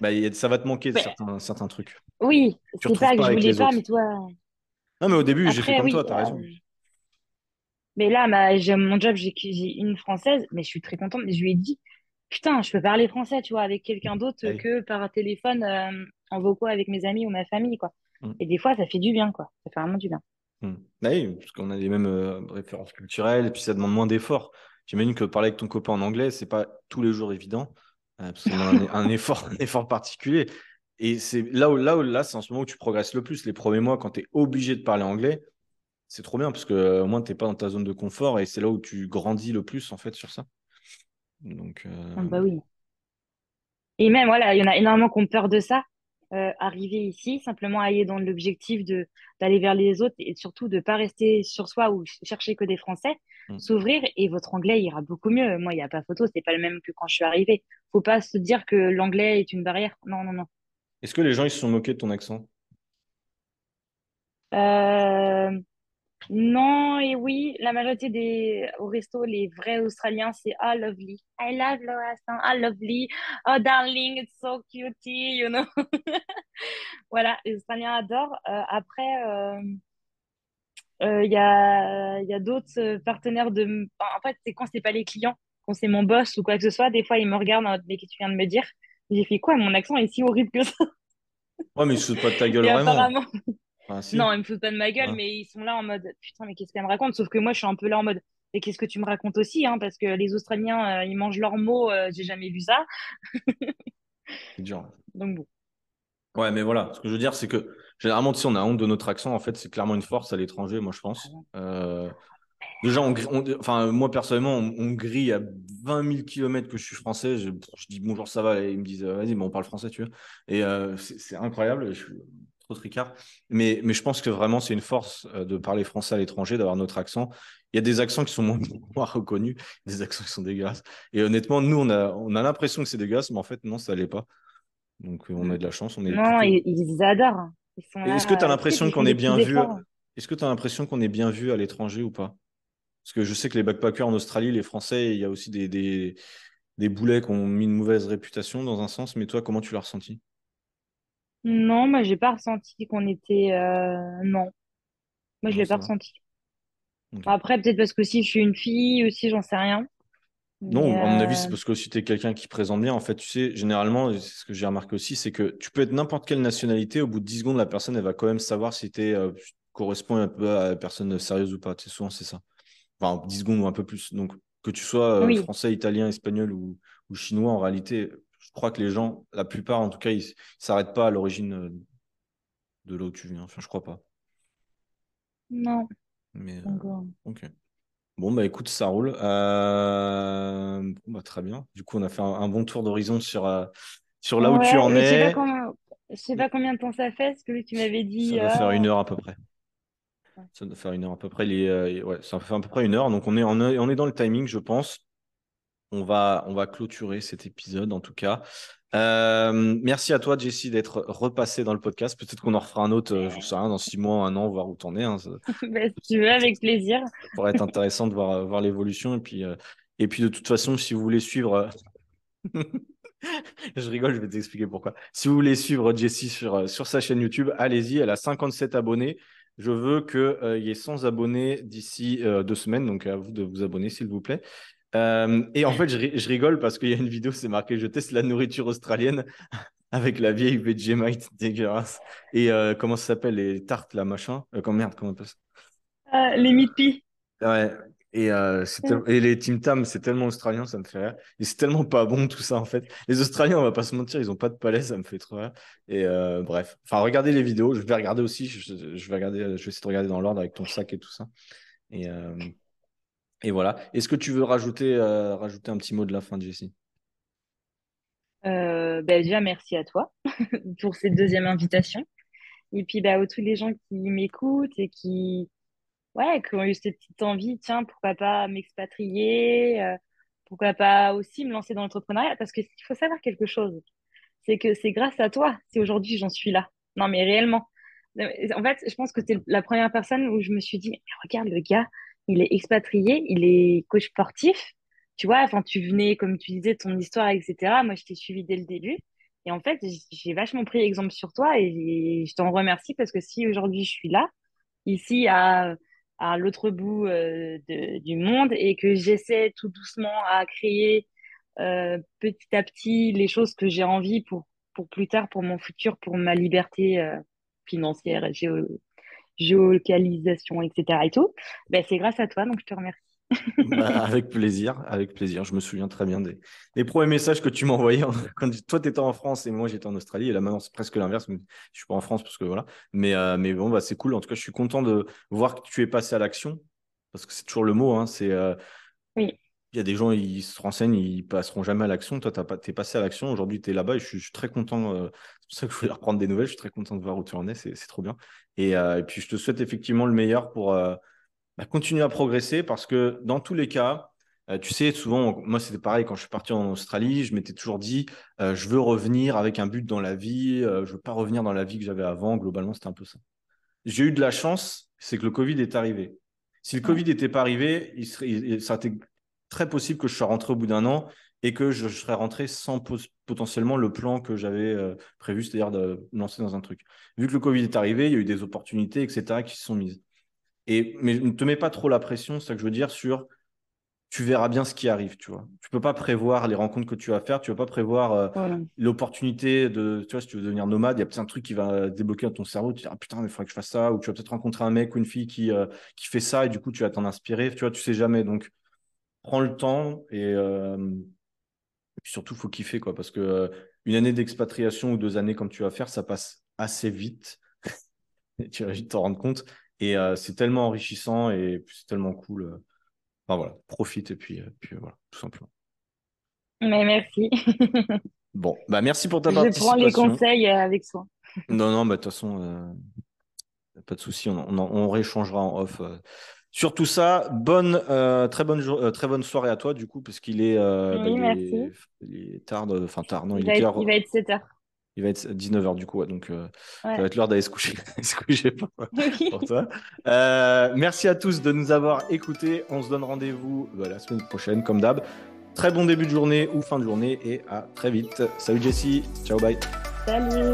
bah, a- ça va te manquer de Ben, certains, certains trucs. oui, c'est pas que pas je voulais pas, autres. mais toi... Non, mais au début, j'ai fait comme oui, toi, t'as euh, raison. mais là, ma, mon job, j'ai une Française, mais je suis très contente. Je lui ai dit, putain, je peux parler français, tu vois, avec quelqu'un d'autre Hey. que par téléphone, euh, en vocaux avec mes amis ou ma famille, quoi. Mm. Et des fois, ça fait du bien, quoi. Ça fait vraiment du bien. Hmm. Bah oui, parce qu'on a les mêmes euh, références culturelles, et puis ça demande moins d'efforts. J'imagine que parler avec ton copain en anglais, c'est pas tous les jours évident, euh, parce un, un effort, un effort particulier. Et c'est là où, là où, là, c'est en ce moment où tu progresses le plus. Les premiers mois, quand tu es obligé de parler anglais, c'est trop bien, parce que euh, au moins, tu n'es pas dans ta zone de confort, et c'est là où tu grandis le plus, en fait, sur ça. Donc, Ah, euh, bah oui. Et même, voilà, il y en a énormément qui ont peur de ça. Euh, arriver ici, simplement aller dans l'objectif de d'aller vers les autres et surtout de pas rester sur soi ou ch- chercher que des Français, hmm. s'ouvrir et votre anglais ira beaucoup mieux. Moi, il n'y a pas photo, c'est pas le même que quand je suis arrivée. Faut pas se dire que l'anglais est une barrière. Non, non, non. Est-ce que les gens, ils se sont moqués de ton accent? Euh, non et oui, la majorité des au resto, les vrais Australiens, c'est ah lovely, I love your accent, ah lovely, oh darling, it's so cutie, you know. Voilà, les Australiens adorent. Euh, après, euh, euh, il y a, il y a d'autres partenaires de... enfin, en fait, c'est quand c'est pas les clients, quand c'est mon boss ou quoi que ce soit, des fois, ils me regardent en mode, mais qu'est-ce que tu viens de me dire? J'ai fait quoi? Mon accent est si horrible que ça. Ouais, mais ils se foutent pas de ta gueule Et vraiment. apparemment, Non, ils me foutent pas de ma gueule, mais ils sont là en mode putain, mais qu'est-ce qu'elle me raconte? Sauf que moi, je suis un peu là en mode et qu'est-ce que tu me racontes aussi hein, Parce que les Australiens, euh, ils mangent leurs mots, euh, j'ai jamais vu ça. c'est dur. Donc bon. Ouais, mais voilà, ce que je veux dire, c'est que généralement, si on a honte de notre accent, en fait, c'est clairement une force à l'étranger, moi, je pense. Ah euh, déjà, on, enfin, moi, personnellement, on, grille à 20 000 km que je suis français. Je, dis bonjour, ça va, et ils me disent, vas-y, mais on parle français, tu vois. Et c'est incroyable. Je trop tricard. Mais, mais je pense que vraiment, c'est une force de parler français à l'étranger, d'avoir notre accent. Il y a des accents qui sont moins, reconnus, des accents qui sont dégueulasses. Et honnêtement, nous, on a, on a l'impression que c'est dégueulasse, mais en fait, non, ça l'est pas. Donc, on a de la chance. On est non, ils, adorent. Est-ce que tu as l'impression qu'on est bien vu Est-ce que tu as l'impression qu'on est bien vu à l'étranger ou pas? Parce que je sais que les backpackers en Australie, les Français, il y a aussi des, des, des boulets qui ont mis une mauvaise réputation dans un sens. Mais toi, comment tu l'as ressenti? Non, moi, j'ai pas ressenti qu'on était. Euh, non. Moi, je l'ai pas ressenti. Après, peut-être parce que si je suis une fille aussi, j'en sais rien. Non, à mon avis, c'est euh, parce que si tu es quelqu'un qui présente bien, en fait, tu sais, généralement, c'est ce que j'ai remarqué aussi, c'est que tu peux être n'importe quelle nationalité, au bout de 10 secondes, la personne, elle va quand même savoir si tu euh, corresponds un peu à la personne sérieuse ou pas. Tu sais, souvent, c'est ça. Enfin, 10 secondes ou un peu plus. Donc, que tu sois euh, français, italien, espagnol ou, chinois, en réalité, je crois que les gens, la plupart, en tout cas, ils ne s'arrêtent pas à l'origine de là où tu viens. Enfin, je crois pas. Non. Mais, ok. Bon, bah écoute, ça roule. Euh, bah, très bien. Du coup, on a fait un, bon tour d'horizon sur, euh, sur là où tu en es. Je sais pas combien de temps ça fait, ce que tu m'avais dit. Ça doit faire une heure à peu près. Ça doit faire une heure à peu près. Les, euh, ouais, ça fait à peu près une heure. Donc, on est, est, on est dans le timing, je pense. On va, on va clôturer cet épisode, en tout cas. merci à toi, Jessie, d'être repassé dans le podcast. Peut-être qu'on en refera un autre, je sais rien, dans six mois, un an, voir où t'en es. Hein. Bah, si tu veux, avec plaisir. Ça pourrait être intéressant de voir, voir l'évolution. Et puis, et puis, de toute façon, si vous voulez suivre. je rigole, je vais t'expliquer pourquoi. Si vous voulez suivre Jessie sur, sur sa chaîne YouTube, allez-y. Elle a 57 abonnés. Je veux qu'il y ait 100 abonnés d'ici deux semaines. Donc, à vous de vous abonner, s'il vous plaît. Euh, et en fait, je, rigole parce qu'il y a une vidéo, c'est marqué Je teste la nourriture australienne avec la vieille Vegemite dégueulasse. Et euh, comment ça s'appelle Les tartes, là, machin? Euh, Comment merde, comment on appelle ça? Les Mipi. Ouais. Et, et, les Tim Tam, c'est tellement australien, ça me fait rire. Et c'est tellement pas bon tout ça en fait. Les Australiens, on va pas se mentir, ils ont pas de palais, ça me fait trop rire. Et bref, enfin, regardez les vidéos. Je vais regarder aussi. Je, vais regarder. Je vais essayer de regarder dans l'ordre avec ton sac et tout ça. Et et voilà. Est-ce que tu veux rajouter, euh, rajouter un petit mot de la fin, Jessie? Euh, ben déjà, merci à toi pour cette deuxième invitation. Et puis, bah, à tous les gens qui m'écoutent et qui, ouais, qui ont eu cette petite envie, tiens, pourquoi pas m'expatrier, euh, pourquoi pas aussi me lancer dans l'entrepreneuriat, parce qu'il faut savoir quelque chose, c'est que c'est grâce à toi si aujourd'hui j'en suis là. Non, mais réellement. En fait, je pense que tu es la première personne où je me suis dit, regarde le gars, il est expatrié, il est coach sportif. Tu vois, enfin, tu venais, comme tu disais, ton histoire, etc. Moi, je t'ai suivi dès le début. Et en fait, j'ai vachement pris exemple sur toi et je t'en remercie parce que si aujourd'hui je suis là, ici à, à l'autre bout euh, du monde et que j'essaie tout doucement à créer euh, petit à petit les choses que j'ai envie pour, pour plus tard, pour mon futur, pour ma liberté euh, financière, géo géolocalisation, etc. et tout, ben, c'est grâce à toi, donc je te remercie. Bah, avec plaisir, avec plaisir. Je me souviens très bien des, des premiers messages que tu m'envoyais quand toi tu étais en France et moi j'étais en Australie. Et là maintenant c'est presque l'inverse. Je suis pas en France parce que voilà. Mais, euh, mais bon, bah, c'est cool. En tout cas, je suis content de voir que tu es passé à l'action parce que c'est toujours le mot. Hein, c'est euh, oui. Il y a des gens, ils se renseignent, ils passeront jamais à l'action. Toi, tu es passé à l'action. Aujourd'hui, tu es là-bas et je suis, très content. Euh, c'est pour ça que je voulais reprendre des nouvelles. Je suis très content de voir où tu en es. C'est trop bien. Euh, et, puis, je te souhaite effectivement le meilleur pour euh, bah, continuer à progresser parce que dans tous les cas, tu sais, souvent, moi, c'était pareil quand je suis parti en Australie. Je m'étais toujours dit, je veux revenir avec un but dans la vie. je veux pas revenir dans la vie que j'avais avant. Globalement, c'était un peu ça. J'ai eu de la chance, c'est que le Covid est arrivé. Si le Covid n'était pas arrivé, il serait, ça aurait très possible que je sois rentré au bout d'un an et que je, serais rentré sans potentiellement le plan que j'avais euh, prévu, c'est-à-dire de lancer dans un truc. Vu que le Covid est arrivé, il y a eu des opportunités, etc., qui se sont mises. Et, mais ne te mets pas trop la pression, c'est ça que je veux dire, sur tu verras bien ce qui arrive, tu vois. Tu peux pas prévoir les rencontres que tu vas faire, tu peux pas prévoir euh, l'opportunité de, tu vois, si tu veux devenir nomade, il y a peut-être un truc qui va débloquer dans ton cerveau, tu te dis, ah putain, mais il faudrait que je fasse ça, ou tu vas peut-être rencontrer un mec ou une fille qui, euh, qui fait ça, et du coup, tu vas t'en inspirer, tu vois, tu sais jamais. Donc, prends le temps, et, euh, puis surtout, il faut kiffer, quoi, parce que une année d'expatriation ou deux années comme tu vas faire, ça passe assez vite. et tu vas vite t'en rendre compte. Et c'est tellement enrichissant et c'est tellement cool. Enfin voilà, profite et puis, euh, puis euh, voilà, tout simplement. Mais merci. bon, bah merci pour ta participation. Je prends les conseils euh, avec soin. non, non, bah de toute façon, pas de souci, on, on, on, réchangera en off. Sur tout ça, bonne, très, bonne très bonne soirée à toi, du coup, parce qu'il est, bah, oui, il est tard, enfin tard, non, il, est être, il va être 7 h il va être 19h du coup, donc euh, ça va être l'heure d'aller se coucher, se coucher pour, toi. Euh, merci à tous de nous avoir écoutés. On se donne rendez-vous bah, la semaine prochaine, comme d'hab. Très bon début de journée ou fin de journée et à très vite. Salut Jessie, ciao, bye. Salut.